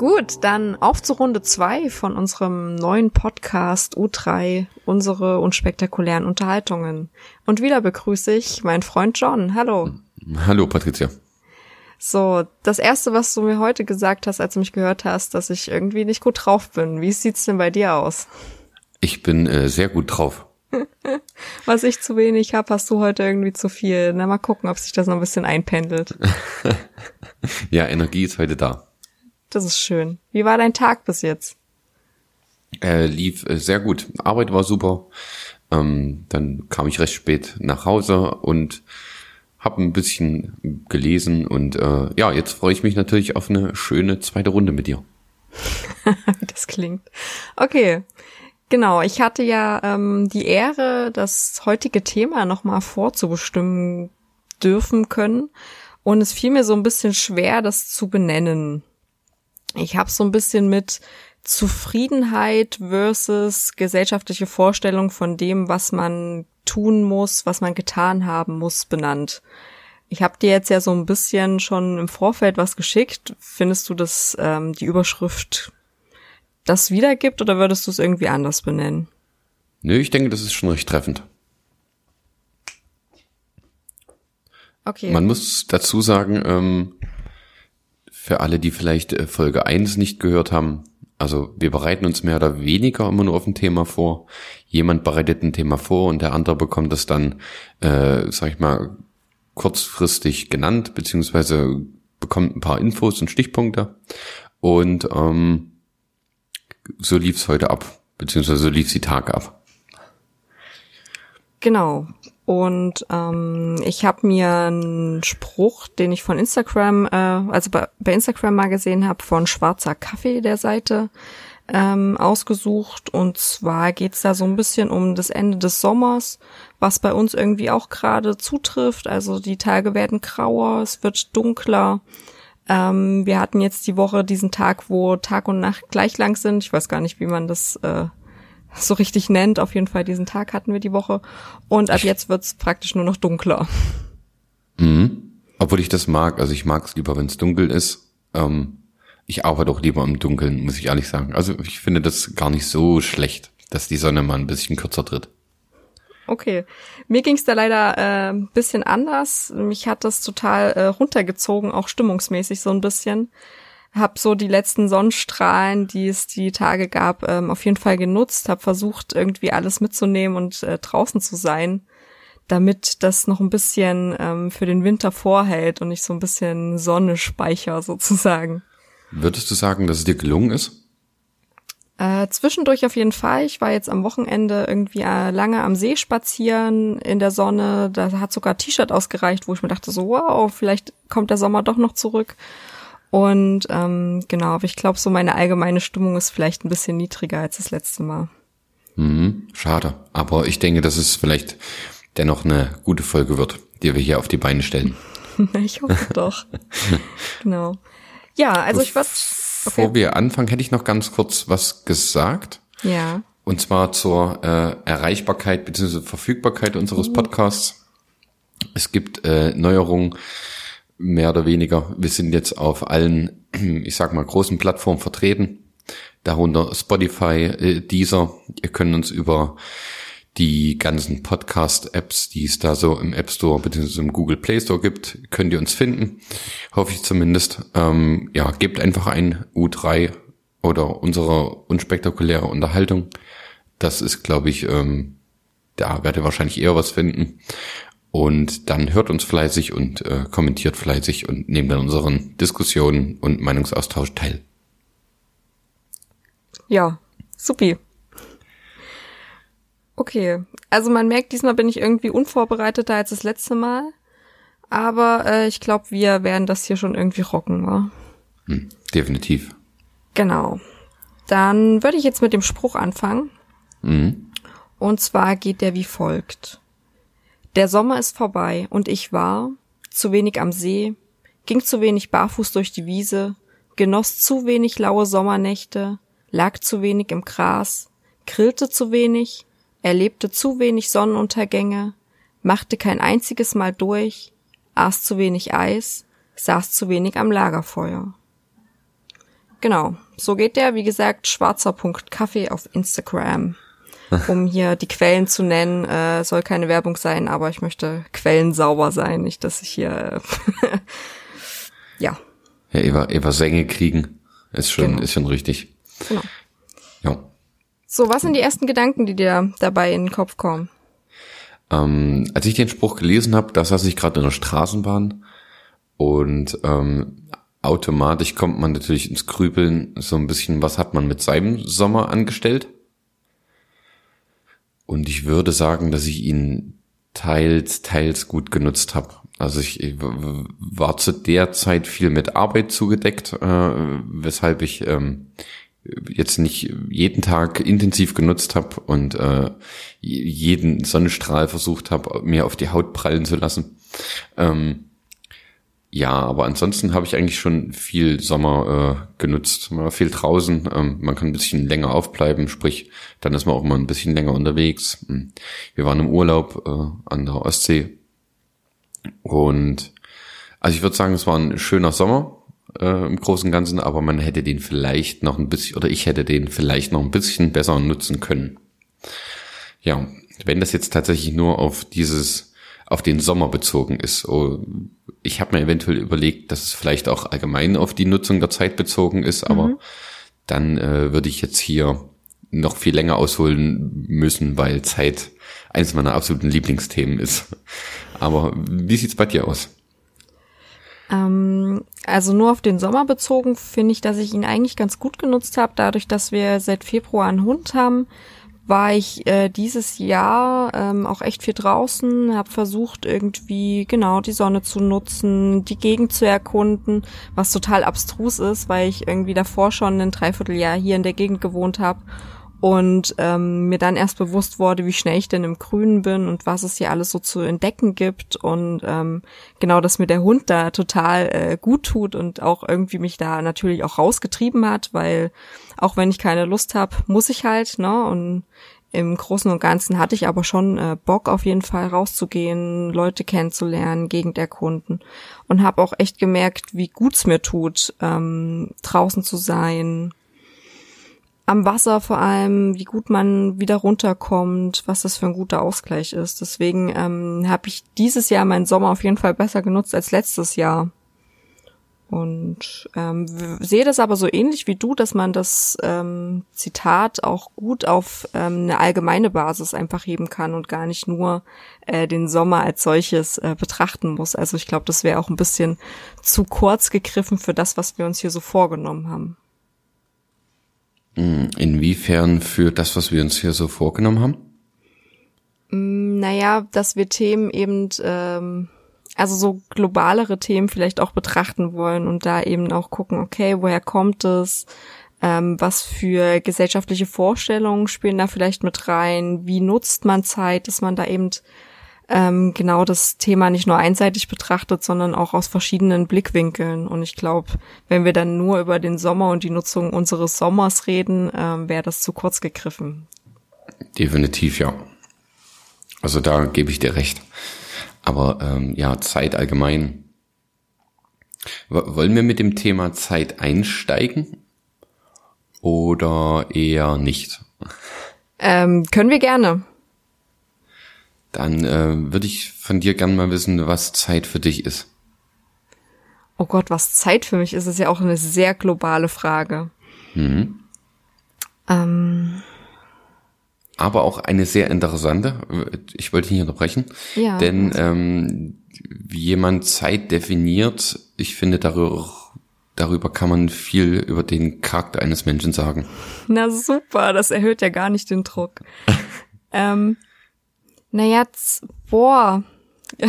Gut, dann auf zu Runde zwei von unserem neuen Podcast U3, unsere unspektakulären Unterhaltungen. Und wieder begrüße ich meinen Freund John. Hallo. Hallo, Patricia. So, das erste, was du mir heute gesagt hast, als du mich gehört hast, dass ich irgendwie nicht gut drauf bin. Wie sieht's denn bei dir aus? Ich bin äh, sehr gut drauf. was ich zu wenig hab, hast du heute irgendwie zu viel. Na, mal gucken, ob sich das noch ein bisschen einpendelt. ja, Energie ist heute da. Das ist schön. Wie war dein Tag bis jetzt? Äh, lief äh, sehr gut. Arbeit war super. Ähm, dann kam ich recht spät nach Hause und habe ein bisschen gelesen und äh, ja, jetzt freue ich mich natürlich auf eine schöne zweite Runde mit dir. Das klingt. Okay, genau. Ich hatte ja ähm, die Ehre, das heutige Thema nochmal vorzubestimmen dürfen können und es fiel mir so ein bisschen schwer, das zu benennen. Ich habe so ein bisschen mit Zufriedenheit versus gesellschaftliche Vorstellung von dem, was man tun muss, was man getan haben muss, benannt. Ich habe dir jetzt ja so ein bisschen schon im Vorfeld was geschickt. Findest du, dass ähm, die Überschrift das wiedergibt oder würdest du es irgendwie anders benennen? Nö, ich denke, das ist schon recht treffend. Okay. Man muss dazu sagen, ähm, für alle, die vielleicht äh, Folge 1 nicht gehört haben, also wir bereiten uns mehr oder weniger immer nur auf ein Thema vor. Jemand bereitet ein Thema vor und der andere bekommt es dann, äh, sag ich mal, kurzfristig genannt, beziehungsweise bekommt ein paar Infos und Stichpunkte. Und ähm, so lief es heute ab, beziehungsweise so lief die Tage ab. Genau. Und ähm, ich habe mir einen Spruch, den ich von Instagram, äh, also bei, bei Instagram mal gesehen habe, von Schwarzer Kaffee der Seite ähm, ausgesucht. Und zwar geht's da so ein bisschen um das Ende des Sommers, was bei uns irgendwie auch gerade zutrifft. Also die Tage werden grauer, es wird dunkler. Ähm, wir hatten jetzt die Woche diesen Tag, wo Tag und Nacht gleich lang sind. Ich weiß gar nicht, wie man das äh, so richtig nennt. Auf jeden Fall diesen Tag hatten wir die Woche. Und ab jetzt wird's praktisch nur noch dunkler. Mhm. Obwohl ich das mag. Also ich mag es lieber, wenn es dunkel ist. Ähm, ich arbeite auch lieber im Dunkeln, muss ich ehrlich sagen. Also ich finde das gar nicht so schlecht, dass die Sonne mal ein bisschen kürzer tritt. Okay. Mir ging's da leider äh, ein bisschen anders. Mich hat das total äh, runtergezogen, auch stimmungsmäßig so ein bisschen habe so die letzten Sonnenstrahlen, die es die Tage gab, ähm, auf jeden Fall genutzt, habe versucht irgendwie alles mitzunehmen und äh, draußen zu sein, damit das noch ein bisschen ähm, für den Winter vorhält und ich so ein bisschen Sonne speicher sozusagen. Würdest du sagen, dass es dir gelungen ist? Äh, zwischendurch auf jeden Fall. Ich war jetzt am Wochenende irgendwie äh, lange am See spazieren in der Sonne. Da hat sogar T-Shirt ausgereicht, wo ich mir dachte so, wow, vielleicht kommt der Sommer doch noch zurück. Und ähm, genau, aber ich glaube, so meine allgemeine Stimmung ist vielleicht ein bisschen niedriger als das letzte Mal. Mhm, schade. Aber ich denke, dass es vielleicht dennoch eine gute Folge wird, die wir hier auf die Beine stellen. ich hoffe doch. genau. Ja, also ich würde. Okay. Bevor wir anfangen, hätte ich noch ganz kurz was gesagt. Ja. Und zwar zur äh, Erreichbarkeit bzw. Verfügbarkeit unseres mhm. Podcasts. Es gibt äh, Neuerungen mehr oder weniger. Wir sind jetzt auf allen, ich sag mal, großen Plattformen vertreten. Darunter Spotify, äh, Deezer. Ihr könnt uns über die ganzen Podcast-Apps, die es da so im App Store bzw. im Google Play Store gibt, könnt ihr uns finden. Hoffe ich zumindest. Ähm, ja, gebt einfach ein U3 oder unsere unspektakuläre Unterhaltung. Das ist, glaube ich, ähm, da werdet ihr wahrscheinlich eher was finden. Und dann hört uns fleißig und äh, kommentiert fleißig und nehmt an unseren Diskussionen und Meinungsaustausch teil. Ja, supi. Okay, also man merkt, diesmal bin ich irgendwie unvorbereiteter als das letzte Mal. Aber äh, ich glaube, wir werden das hier schon irgendwie rocken, wa? Hm, definitiv. Genau. Dann würde ich jetzt mit dem Spruch anfangen. Mhm. Und zwar geht der wie folgt. Der Sommer ist vorbei und ich war zu wenig am See, ging zu wenig barfuß durch die Wiese, genoss zu wenig laue Sommernächte, lag zu wenig im Gras, grillte zu wenig, erlebte zu wenig Sonnenuntergänge, machte kein einziges Mal durch, aß zu wenig Eis, saß zu wenig am Lagerfeuer. Genau, so geht der. Wie gesagt, schwarzer.kaffee auf Instagram. Um hier die Quellen zu nennen, äh, soll keine Werbung sein, aber ich möchte Quellen sauber sein, nicht, dass ich hier äh, ja. Ja, Eva, Eva Sänge kriegen. Ist schon, genau. ist schon richtig. Genau. Ja. So, was sind die ersten Gedanken, die dir dabei in den Kopf kommen? Ähm, als ich den Spruch gelesen habe, da saß ich gerade in der Straßenbahn und ähm, automatisch kommt man natürlich ins Grübeln so ein bisschen, was hat man mit seinem Sommer angestellt? Und ich würde sagen, dass ich ihn teils, teils gut genutzt habe. Also ich war zu der Zeit viel mit Arbeit zugedeckt, äh, weshalb ich ähm, jetzt nicht jeden Tag intensiv genutzt habe und äh, jeden Sonnenstrahl versucht habe, mir auf die Haut prallen zu lassen. Ähm, ja, aber ansonsten habe ich eigentlich schon viel Sommer äh, genutzt. Man war viel draußen, ähm, man kann ein bisschen länger aufbleiben, sprich, dann ist man auch mal ein bisschen länger unterwegs. Hm. Wir waren im Urlaub äh, an der Ostsee und also ich würde sagen, es war ein schöner Sommer äh, im Großen und Ganzen, aber man hätte den vielleicht noch ein bisschen, oder ich hätte den vielleicht noch ein bisschen besser nutzen können. Ja, wenn das jetzt tatsächlich nur auf dieses, auf den Sommer bezogen ist, oh, ich habe mir eventuell überlegt, dass es vielleicht auch allgemein auf die Nutzung der Zeit bezogen ist, aber mhm. dann äh, würde ich jetzt hier noch viel länger ausholen müssen, weil Zeit eines meiner absoluten Lieblingsthemen ist. Aber wie sieht's bei dir aus? Ähm, also nur auf den Sommer bezogen finde ich, dass ich ihn eigentlich ganz gut genutzt habe, dadurch, dass wir seit Februar einen Hund haben war ich äh, dieses Jahr ähm, auch echt viel draußen, habe versucht irgendwie genau die Sonne zu nutzen, die Gegend zu erkunden, was total abstrus ist, weil ich irgendwie davor schon ein Dreivierteljahr hier in der Gegend gewohnt habe und ähm, mir dann erst bewusst wurde, wie schnell ich denn im Grünen bin und was es hier alles so zu entdecken gibt und ähm, genau, dass mir der Hund da total äh, gut tut und auch irgendwie mich da natürlich auch rausgetrieben hat, weil auch wenn ich keine Lust habe, muss ich halt, ne? Und im Großen und Ganzen hatte ich aber schon äh, Bock auf jeden Fall rauszugehen, Leute kennenzulernen, Gegend erkunden und habe auch echt gemerkt, wie gut's mir tut, ähm, draußen zu sein, am Wasser vor allem, wie gut man wieder runterkommt, was das für ein guter Ausgleich ist. Deswegen ähm, habe ich dieses Jahr meinen Sommer auf jeden Fall besser genutzt als letztes Jahr. Und ähm, sehe das aber so ähnlich wie du, dass man das ähm, Zitat auch gut auf ähm, eine allgemeine Basis einfach heben kann und gar nicht nur äh, den Sommer als solches äh, betrachten muss. Also ich glaube, das wäre auch ein bisschen zu kurz gegriffen für das, was wir uns hier so vorgenommen haben. Hm, inwiefern für das, was wir uns hier so vorgenommen haben? Naja, dass wir Themen eben, ähm, also so globalere Themen vielleicht auch betrachten wollen und da eben auch gucken, okay, woher kommt es? Ähm, was für gesellschaftliche Vorstellungen spielen da vielleicht mit rein? Wie nutzt man Zeit, dass man da eben ähm, genau das Thema nicht nur einseitig betrachtet, sondern auch aus verschiedenen Blickwinkeln. Und ich glaube, wenn wir dann nur über den Sommer und die Nutzung unseres Sommers reden, ähm, wäre das zu kurz gegriffen. Definitiv, ja. Also da gebe ich dir recht. Aber ähm, ja, Zeit allgemein. Wollen wir mit dem Thema Zeit einsteigen oder eher nicht? Ähm, können wir gerne. Dann äh, würde ich von dir gern mal wissen, was Zeit für dich ist. Oh Gott, was Zeit für mich ist, ist ja auch eine sehr globale Frage. Mhm. Ähm. Aber auch eine sehr interessante. Ich wollte dich nicht unterbrechen. Ja. Denn ähm, wie jemand Zeit definiert, ich finde darüber darüber kann man viel über den Charakter eines Menschen sagen. Na super, das erhöht ja gar nicht den Druck. ähm, naja, boah.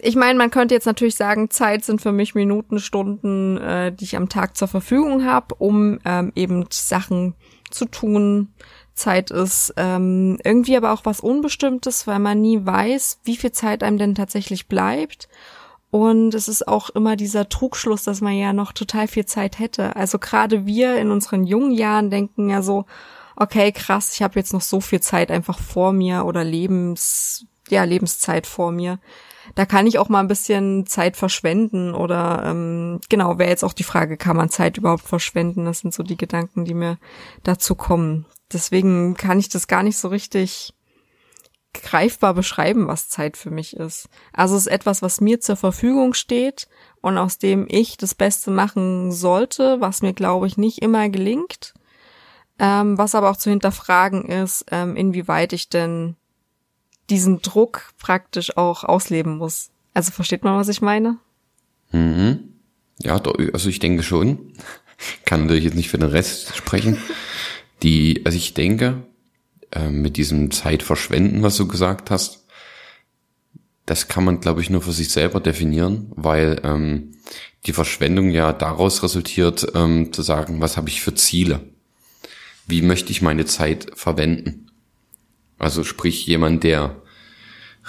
ich meine, man könnte jetzt natürlich sagen, Zeit sind für mich Minuten, Stunden, äh, die ich am Tag zur Verfügung habe, um ähm, eben Sachen zu tun. Zeit ist ähm, irgendwie aber auch was Unbestimmtes, weil man nie weiß, wie viel Zeit einem denn tatsächlich bleibt. Und es ist auch immer dieser Trugschluss, dass man ja noch total viel Zeit hätte. Also gerade wir in unseren jungen Jahren denken ja so, okay, krass, ich habe jetzt noch so viel Zeit einfach vor mir oder Lebens, ja, Lebenszeit vor mir. Da kann ich auch mal ein bisschen Zeit verschwenden oder ähm, genau, wäre jetzt auch die Frage, kann man Zeit überhaupt verschwenden? Das sind so die Gedanken, die mir dazu kommen. Deswegen kann ich das gar nicht so richtig greifbar beschreiben, was Zeit für mich ist. Also es ist etwas, was mir zur Verfügung steht und aus dem ich das Beste machen sollte, was mir, glaube ich, nicht immer gelingt. Ähm, was aber auch zu hinterfragen ist, ähm, inwieweit ich denn diesen Druck praktisch auch ausleben muss. Also versteht man, was ich meine? Mhm. Ja, also ich denke schon. Kann natürlich jetzt nicht für den Rest sprechen. Die, also ich denke, äh, mit diesem Zeitverschwenden, was du gesagt hast, das kann man, glaube ich, nur für sich selber definieren, weil ähm, die Verschwendung ja daraus resultiert, ähm, zu sagen, was habe ich für Ziele? Wie möchte ich meine Zeit verwenden? Also sprich jemand, der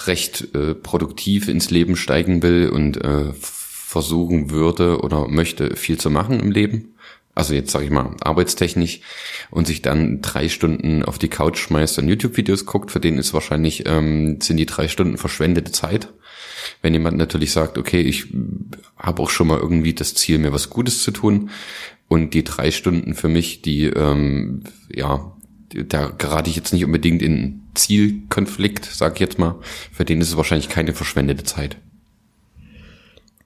recht äh, produktiv ins Leben steigen will und äh, versuchen würde oder möchte viel zu machen im Leben, also jetzt sage ich mal arbeitstechnisch und sich dann drei Stunden auf die Couch schmeißt und YouTube-Videos guckt, für den ist wahrscheinlich ähm, sind die drei Stunden verschwendete Zeit. Wenn jemand natürlich sagt, okay, ich habe auch schon mal irgendwie das Ziel, mir was Gutes zu tun und die drei Stunden für mich, die ähm, ja, da gerate ich jetzt nicht unbedingt in Zielkonflikt, sag ich jetzt mal, für den ist es wahrscheinlich keine verschwendete Zeit.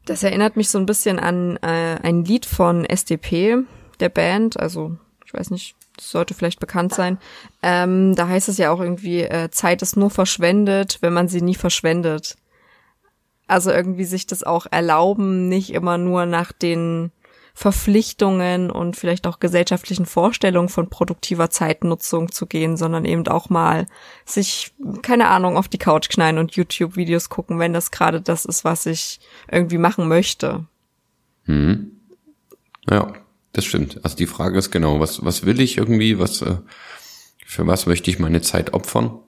Das erinnert mich so ein bisschen an äh, ein Lied von SDP, der Band, also ich weiß nicht, sollte vielleicht bekannt sein. Ähm, da heißt es ja auch irgendwie, äh, Zeit ist nur verschwendet, wenn man sie nie verschwendet. Also irgendwie sich das auch erlauben, nicht immer nur nach den Verpflichtungen und vielleicht auch gesellschaftlichen Vorstellungen von produktiver Zeitnutzung zu gehen, sondern eben auch mal sich, keine Ahnung, auf die Couch knallen und YouTube-Videos gucken, wenn das gerade das ist, was ich irgendwie machen möchte. Hm. Ja, das stimmt. Also die Frage ist genau, was, was will ich irgendwie, was, äh, für was möchte ich meine Zeit opfern?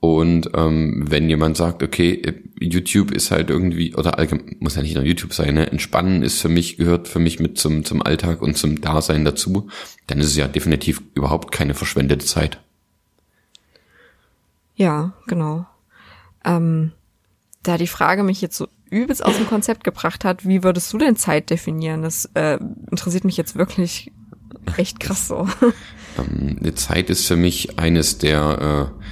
Und ähm, wenn jemand sagt, okay, YouTube ist halt irgendwie, oder allgemein, muss ja nicht nur YouTube sein, ne? Entspannen ist für mich, gehört für mich mit zum, zum Alltag und zum Dasein dazu, dann ist es ja definitiv überhaupt keine verschwendete Zeit. Ja, genau. Ähm, da die Frage mich jetzt so übelst aus dem Konzept gebracht hat, wie würdest du denn Zeit definieren? Das äh, interessiert mich jetzt wirklich echt krass so. Ähm, eine Zeit ist für mich eines der äh,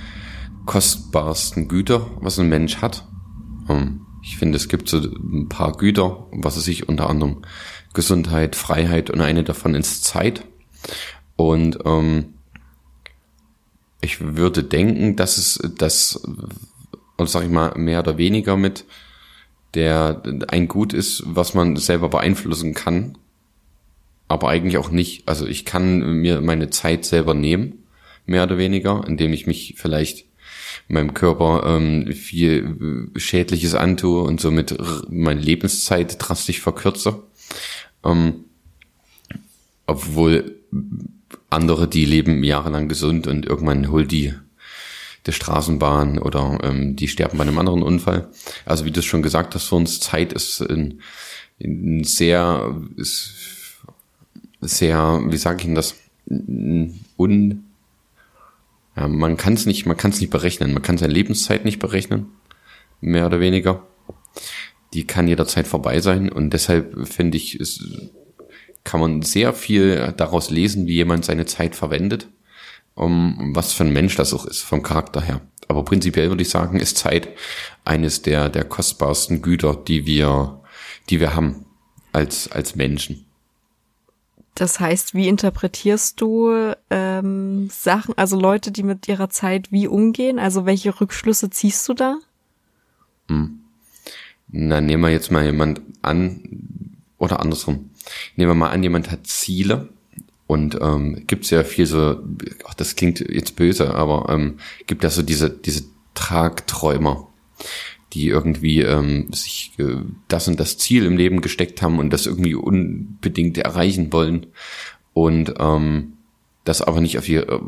kostbarsten Güter, was ein Mensch hat. Ähm, ich finde, es gibt so ein paar Güter, was es sich unter anderem Gesundheit, Freiheit und eine davon ist Zeit. Und ähm, ich würde denken, dass es das, und sag ich mal, mehr oder weniger mit der ein Gut ist, was man selber beeinflussen kann, aber eigentlich auch nicht. Also ich kann mir meine Zeit selber nehmen, mehr oder weniger, indem ich mich vielleicht meinem Körper ähm, viel Schädliches antue und somit meine Lebenszeit drastisch verkürze. Ähm, obwohl andere, die leben jahrelang gesund und irgendwann holt die der Straßenbahn oder ähm, die sterben bei einem anderen Unfall. Also wie du es schon gesagt hast, für uns Zeit ist ein, ein sehr, ist sehr, wie sage ich denn das, un, man kann es nicht, man kann nicht berechnen. Man kann seine Lebenszeit nicht berechnen, mehr oder weniger. Die kann jederzeit vorbei sein und deshalb finde ich, es kann man sehr viel daraus lesen, wie jemand seine Zeit verwendet um was für ein Mensch das auch ist, vom Charakter her. Aber prinzipiell würde ich sagen, ist Zeit eines der, der kostbarsten Güter, die wir, die wir haben als, als Menschen. Das heißt, wie interpretierst du ähm, Sachen, also Leute, die mit ihrer Zeit wie umgehen? Also welche Rückschlüsse ziehst du da? Hm. Na, nehmen wir jetzt mal jemand an, oder andersrum. Nehmen wir mal an, jemand hat Ziele und ähm, gibt es ja viel so, ach, das klingt jetzt böse, aber ähm, gibt ja so diese, diese Tragträumer, die irgendwie ähm, sich äh, das und das Ziel im Leben gesteckt haben und das irgendwie unbedingt erreichen wollen und ähm, das aber nicht auf die, äh,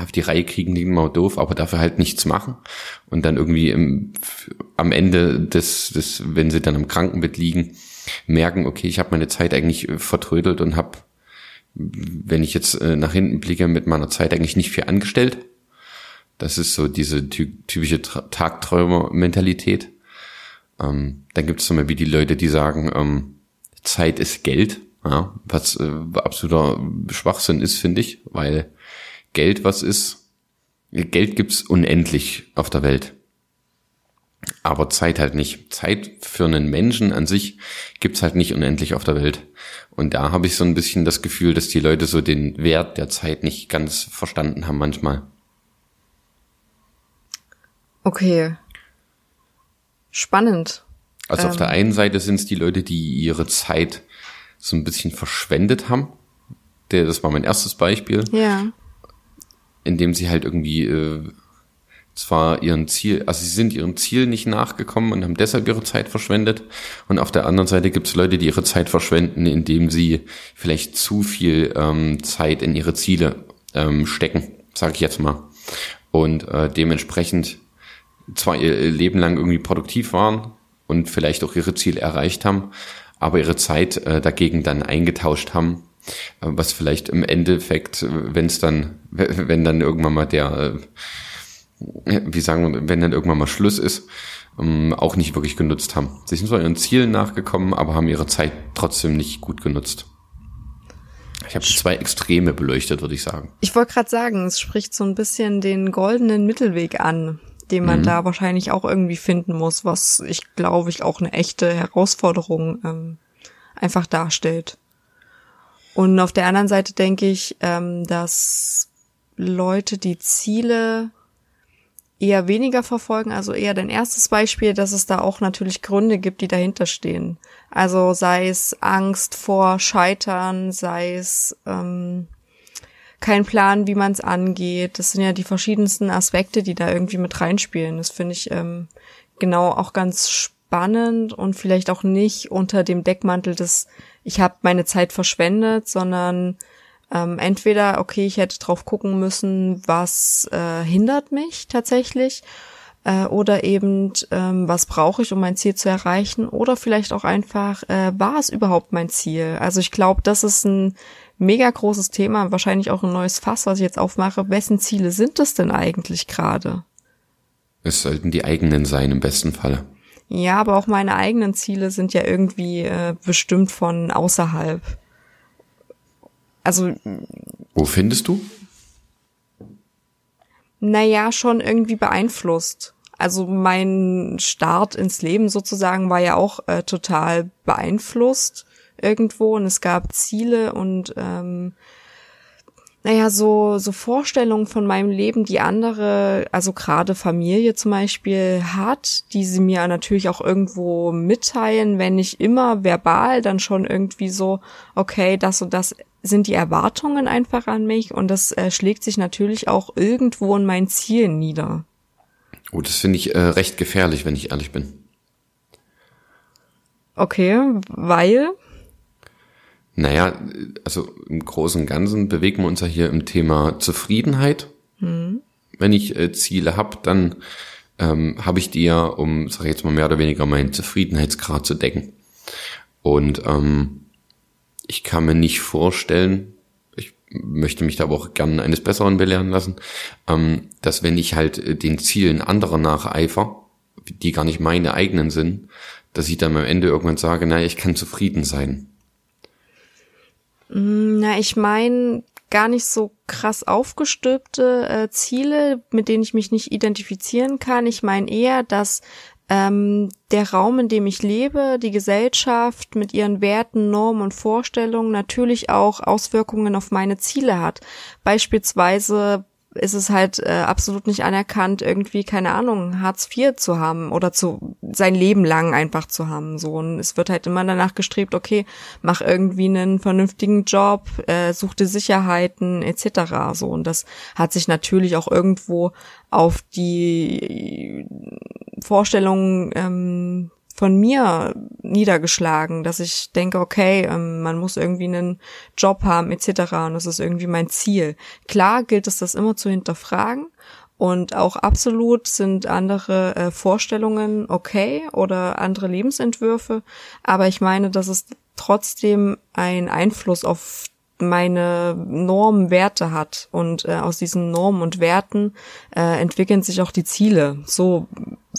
auf die Reihe kriegen, die immer doof, aber dafür halt nichts machen und dann irgendwie im, am Ende des, des, wenn sie dann im Krankenbett liegen, merken, okay, ich habe meine Zeit eigentlich vertrödelt und habe wenn ich jetzt äh, nach hinten blicke, mit meiner Zeit eigentlich nicht viel angestellt. Das ist so diese ty typische Tagträumer-Mentalität. Ähm, dann gibt es zum Beispiel die Leute, die sagen, ähm, Zeit ist Geld, ja, was äh, absoluter Schwachsinn ist, finde ich, weil Geld was ist, Geld gibt's unendlich auf der Welt. Aber Zeit halt nicht. Zeit für einen Menschen an sich gibt's halt nicht unendlich auf der Welt. Und da habe ich so ein bisschen das Gefühl, dass die Leute so den Wert der Zeit nicht ganz verstanden haben manchmal. Okay. Spannend. Also ähm. auf der einen Seite sind es die Leute, die ihre Zeit so ein bisschen verschwendet haben. Der, das war mein erstes Beispiel. Ja. Indem sie halt irgendwie äh, zwar ihren Ziel, also sie sind ihrem Ziel nicht nachgekommen und haben deshalb ihre Zeit verschwendet. Und auf der anderen Seite gibt es Leute, die ihre Zeit verschwenden, indem sie vielleicht zu viel ähm, Zeit in ihre Ziele ähm, stecken, sage ich jetzt mal. Und äh, dementsprechend zwar ihr Leben lang irgendwie produktiv waren und vielleicht auch ihre Ziele erreicht haben, aber ihre Zeit äh, dagegen dann eingetauscht haben, äh, was vielleicht im Endeffekt, äh, wenn es dann, wenn dann irgendwann mal der äh, wie sagen wir, wenn dann irgendwann mal Schluss ist, ähm, auch nicht wirklich genutzt haben. Sie sind zwar ihren Zielen nachgekommen, aber haben ihre Zeit trotzdem nicht gut genutzt. Ich habe zwei Extreme beleuchtet, würde ich sagen. Ich wollte gerade sagen, es spricht so ein bisschen den goldenen Mittelweg an, den man mhm. da wahrscheinlich auch irgendwie finden muss, was ich glaube ich auch eine echte Herausforderung ähm, einfach darstellt. Und auf der anderen Seite denke ich, ähm, dass Leute die Ziele eher weniger verfolgen, also eher dein erstes Beispiel, dass es da auch natürlich Gründe gibt, die dahinter stehen. Also sei es Angst vor Scheitern, sei es ähm, kein Plan, wie man es angeht. Das sind ja die verschiedensten Aspekte, die da irgendwie mit reinspielen. Das finde ich ähm, genau auch ganz spannend und vielleicht auch nicht unter dem Deckmantel des ich habe meine Zeit verschwendet, sondern ähm, entweder, okay, ich hätte drauf gucken müssen, was äh, hindert mich tatsächlich, äh, oder eben, ähm, was brauche ich, um mein Ziel zu erreichen, oder vielleicht auch einfach, äh, war es überhaupt mein Ziel? Also ich glaube, das ist ein mega großes Thema, wahrscheinlich auch ein neues Fass, was ich jetzt aufmache. Wessen Ziele sind es denn eigentlich gerade? Es sollten die eigenen sein im besten Falle. Ja, aber auch meine eigenen Ziele sind ja irgendwie äh, bestimmt von außerhalb. Also. Wo findest du? Naja, schon irgendwie beeinflusst. Also mein Start ins Leben sozusagen war ja auch äh, total beeinflusst irgendwo und es gab Ziele und ähm, naja, so, so Vorstellungen von meinem Leben, die andere, also gerade Familie zum Beispiel hat, die sie mir natürlich auch irgendwo mitteilen, wenn nicht immer verbal, dann schon irgendwie so, okay, das und das sind die Erwartungen einfach an mich und das äh, schlägt sich natürlich auch irgendwo in meinen Zielen nieder. Oh, das finde ich äh, recht gefährlich, wenn ich ehrlich bin. Okay, weil? Naja, also im Großen und Ganzen bewegen wir uns ja hier im Thema Zufriedenheit. Mhm. Wenn ich äh, Ziele habe, dann ähm, habe ich die ja, um, sag ich jetzt mal mehr oder weniger, meinen Zufriedenheitsgrad zu decken. Und ähm, ich kann mir nicht vorstellen, ich möchte mich da aber auch gerne eines Besseren belehren lassen, ähm, dass wenn ich halt äh, den Zielen anderer nacheifer, die gar nicht meine eigenen sind, dass ich dann am Ende irgendwann sage, naja, ich kann zufrieden sein. Mm, na, ich meine gar nicht so krass aufgestülpte äh, Ziele, mit denen ich mich nicht identifizieren kann. Ich meine eher, dass ähm, der Raum, in dem ich lebe, die Gesellschaft mit ihren Werten, Normen und Vorstellungen natürlich auch Auswirkungen auf meine Ziele hat. Beispielsweise ist es halt äh, absolut nicht anerkannt, irgendwie, keine Ahnung, Hartz IV zu haben oder zu sein Leben lang einfach zu haben. So. Und es wird halt immer danach gestrebt, okay, mach irgendwie einen vernünftigen Job, äh, such dir Sicherheiten, etc. So. Und das hat sich natürlich auch irgendwo auf die Vorstellungen ähm, von mir niedergeschlagen, dass ich denke, okay, ähm, man muss irgendwie einen Job haben etc. Und das ist irgendwie mein Ziel. Klar gilt es, das immer zu hinterfragen. Und auch absolut sind andere äh, Vorstellungen okay oder andere Lebensentwürfe. Aber ich meine, dass es trotzdem einen Einfluss auf meine Normen, Werte hat. Und äh, aus diesen Normen und Werten äh, entwickeln sich auch die Ziele. So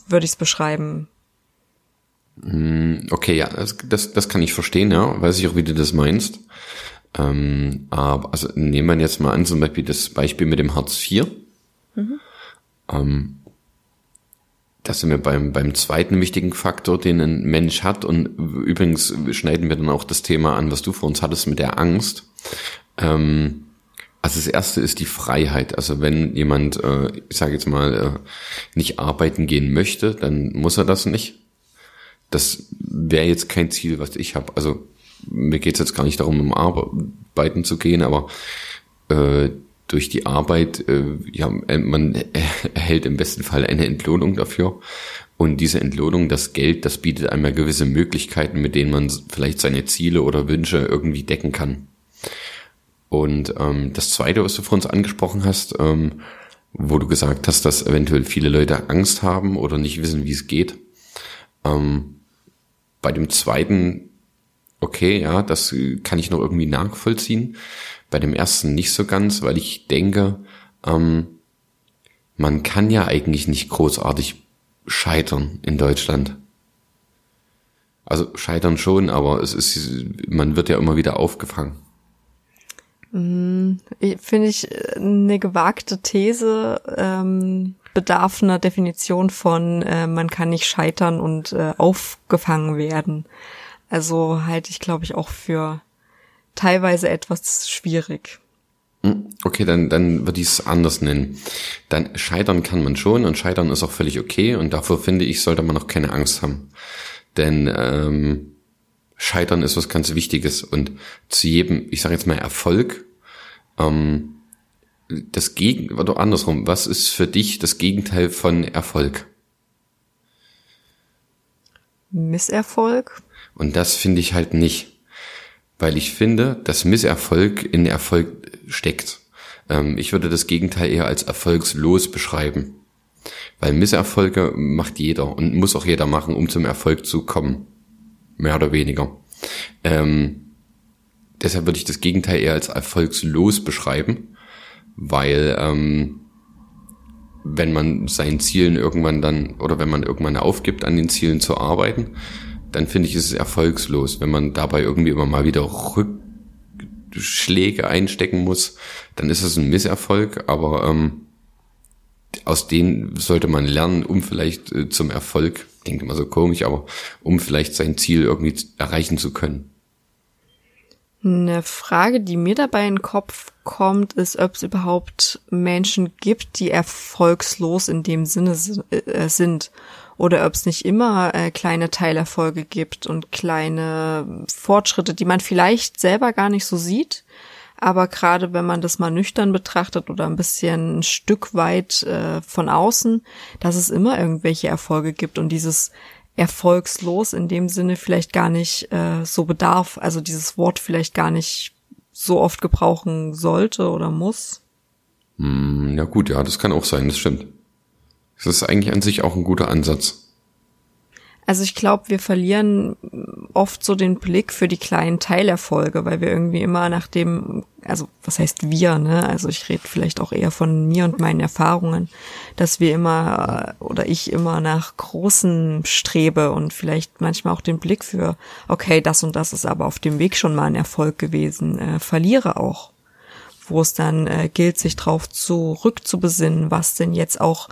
würde ich es beschreiben. Hm, okay, ja, das, das, das kann ich verstehen, ja. Weiß ich auch, wie du das meinst. Ähm, aber also nehmen wir jetzt mal an, zum Beispiel das Beispiel mit dem Hartz IV. Mhm. Ähm, das sind wir beim, beim zweiten wichtigen Faktor, den ein Mensch hat. Und übrigens schneiden wir dann auch das Thema an, was du vor uns hattest mit der Angst. Ähm, also das erste ist die Freiheit. Also wenn jemand, äh, ich sage jetzt mal, äh, nicht arbeiten gehen möchte, dann muss er das nicht. Das wäre jetzt kein Ziel, was ich habe. Also mir geht es jetzt gar nicht darum, um arbeiten zu gehen, aber äh, durch die Arbeit, äh, ja, man erhält im besten Fall eine Entlohnung dafür. Und diese Entlohnung, das Geld, das bietet einem ja gewisse Möglichkeiten, mit denen man vielleicht seine Ziele oder Wünsche irgendwie decken kann. Und ähm, das Zweite, was du vor uns angesprochen hast, ähm, wo du gesagt hast, dass eventuell viele Leute Angst haben oder nicht wissen, wie es geht. Ähm, bei dem Zweiten, okay, ja, das kann ich noch irgendwie nachvollziehen. Bei dem Ersten nicht so ganz, weil ich denke, ähm, man kann ja eigentlich nicht großartig scheitern in Deutschland. Also scheitern schon, aber es ist, man wird ja immer wieder aufgefangen. Mhm. Finde ich eine gewagte These, ähm, bedarf einer Definition von, äh, man kann nicht scheitern und äh, aufgefangen werden. Also halte ich, glaube ich, auch für teilweise etwas schwierig. Hm, okay, dann, dann würde ich es anders nennen. Dann scheitern kann man schon und scheitern ist auch völlig okay und dafür finde ich, sollte man auch keine Angst haben. Denn ähm, Scheitern ist was ganz Wichtiges und zu jedem, ich sage jetzt mal Erfolg, ähm, das Gegen oder andersrum, was ist für dich das Gegenteil von Erfolg? Misserfolg? Und das finde ich halt nicht, weil ich finde, dass Misserfolg in Erfolg steckt. Ähm, ich würde das Gegenteil eher als erfolgslos beschreiben, weil Misserfolge macht jeder und muss auch jeder machen, um zum Erfolg zu kommen mehr oder weniger. Ähm, deshalb würde ich das Gegenteil eher als erfolgslos beschreiben, weil ähm, wenn man seinen Zielen irgendwann dann oder wenn man irgendwann aufgibt, an den Zielen zu arbeiten, dann finde ich ist es erfolgslos. Wenn man dabei irgendwie immer mal wieder Rückschläge einstecken muss, dann ist es ein Misserfolg, aber ähm, aus denen sollte man lernen, um vielleicht äh, zum Erfolg klingt immer so komisch, aber um vielleicht sein Ziel irgendwie erreichen zu können. Eine Frage, die mir dabei in den Kopf kommt, ist, ob es überhaupt Menschen gibt, die erfolgslos in dem Sinne äh, sind. Oder ob es nicht immer äh, kleine Teilerfolge gibt und kleine Fortschritte, die man vielleicht selber gar nicht so sieht, aber gerade wenn man das mal nüchtern betrachtet oder ein bisschen ein Stück weit äh, von außen, dass es immer irgendwelche Erfolge gibt und dieses erfolgslos in dem Sinne vielleicht gar nicht äh, so bedarf, also dieses Wort vielleicht gar nicht so oft gebrauchen sollte oder muss. Hm, ja gut, ja, das kann auch sein, das stimmt. Das ist eigentlich an sich auch ein guter Ansatz. Also ich glaube, wir verlieren oft so den Blick für die kleinen Teilerfolge, weil wir irgendwie immer nach dem, also was heißt wir, ne? Also ich rede vielleicht auch eher von mir und meinen Erfahrungen, dass wir immer oder ich immer nach großen strebe und vielleicht manchmal auch den Blick für, okay, das und das ist aber auf dem Weg schon mal ein Erfolg gewesen, äh, verliere auch wo es dann äh, gilt, sich drauf zurückzubesinnen, was denn jetzt auch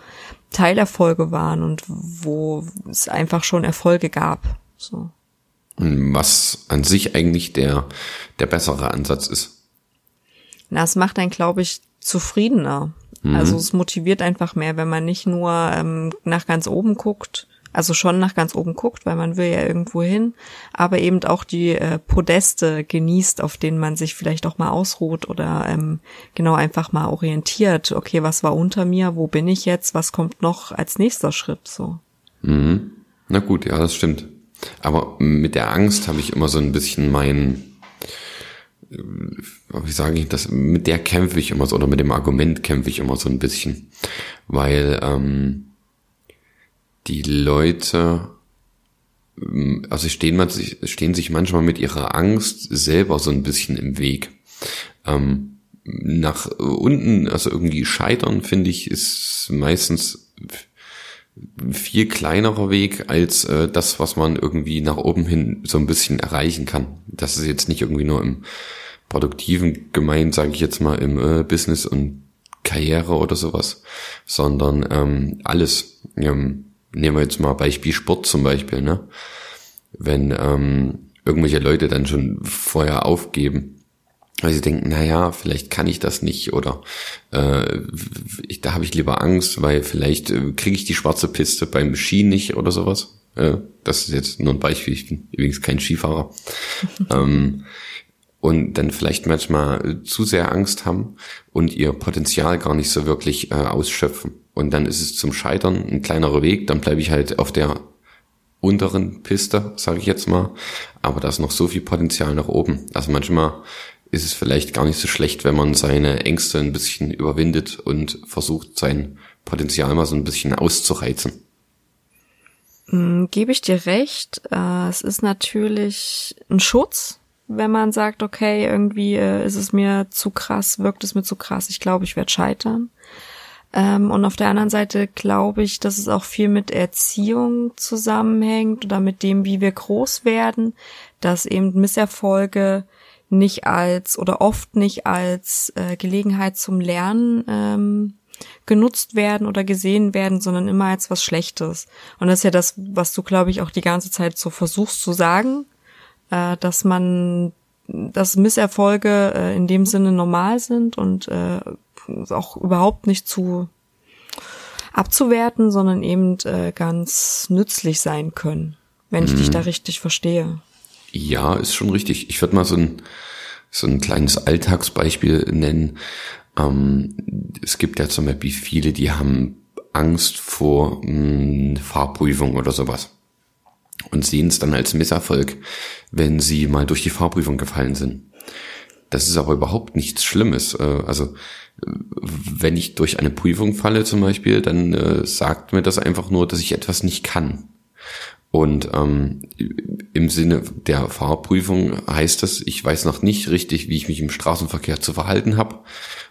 Teilerfolge waren und wo es einfach schon Erfolge gab. So. Was an sich eigentlich der, der bessere Ansatz ist. Na, es macht einen, glaube ich, zufriedener. Mhm. Also es motiviert einfach mehr, wenn man nicht nur ähm, nach ganz oben guckt, also schon nach ganz oben guckt, weil man will ja irgendwo hin, aber eben auch die äh, Podeste genießt, auf denen man sich vielleicht auch mal ausruht oder ähm, genau einfach mal orientiert. Okay, was war unter mir? Wo bin ich jetzt? Was kommt noch als nächster Schritt? So. Mhm. Na gut, ja, das stimmt. Aber mit der Angst habe ich immer so ein bisschen mein, äh, wie sage ich das, mit der kämpfe ich immer so, oder mit dem Argument kämpfe ich immer so ein bisschen. Weil ähm, die Leute, ähm, also stehen, man sich, stehen sich manchmal mit ihrer Angst selber so ein bisschen im Weg. Ähm, nach unten, also irgendwie scheitern, finde ich, ist meistens viel kleinerer Weg als äh, das, was man irgendwie nach oben hin so ein bisschen erreichen kann. Das ist jetzt nicht irgendwie nur im produktiven gemeint, sage ich jetzt mal, im äh, Business und Karriere oder sowas, sondern ähm, alles. Ähm, nehmen wir jetzt mal Beispiel Sport zum Beispiel, ne? Wenn ähm, irgendwelche Leute dann schon vorher aufgeben, weil sie denken, na ja, vielleicht kann ich das nicht oder äh, ich, da habe ich lieber Angst, weil vielleicht äh, kriege ich die schwarze Piste beim Ski nicht oder sowas. Äh, das ist jetzt nur ein Beispiel, ich bin übrigens kein Skifahrer. ähm, und dann vielleicht manchmal zu sehr Angst haben und ihr Potenzial gar nicht so wirklich äh, ausschöpfen. Und dann ist es zum Scheitern ein kleinerer Weg, dann bleibe ich halt auf der unteren Piste, sage ich jetzt mal. Aber da ist noch so viel Potenzial nach oben. Also manchmal ist es vielleicht gar nicht so schlecht, wenn man seine Ängste ein bisschen überwindet und versucht, sein Potenzial mal so ein bisschen auszureizen. Hm, gebe ich dir recht. Äh, es ist natürlich ein Schutz, wenn man sagt, okay, irgendwie äh, ist es mir zu krass, wirkt es mir zu krass, ich glaube, ich werde scheitern. Ähm, und auf der anderen Seite glaube ich, dass es auch viel mit Erziehung zusammenhängt oder mit dem, wie wir groß werden, dass eben Misserfolge nicht als oder oft nicht als äh, Gelegenheit zum Lernen ähm, genutzt werden oder gesehen werden, sondern immer als was Schlechtes. Und das ist ja das, was du, glaube ich, auch die ganze Zeit so versuchst zu sagen, äh, dass man, dass Misserfolge äh, in dem Sinne normal sind und äh, auch überhaupt nicht zu abzuwerten, sondern eben äh, ganz nützlich sein können, wenn ich mhm. dich da richtig verstehe. Ja, ist schon richtig. Ich würde mal so ein, so ein kleines Alltagsbeispiel nennen. Ähm, es gibt ja zum Beispiel viele, die haben Angst vor mh, hm, Fahrprüfung oder sowas und sehen es dann als Misserfolg, wenn sie mal durch die Fahrprüfung gefallen sind. Das ist aber überhaupt nichts Schlimmes. Äh, also wenn ich durch eine Prüfung falle zum Beispiel, dann äh, sagt mir das einfach nur, dass ich etwas nicht kann. Und ähm, im Sinne der Fahrprüfung heißt das, ich weiß noch nicht richtig, wie ich mich im Straßenverkehr zu verhalten habe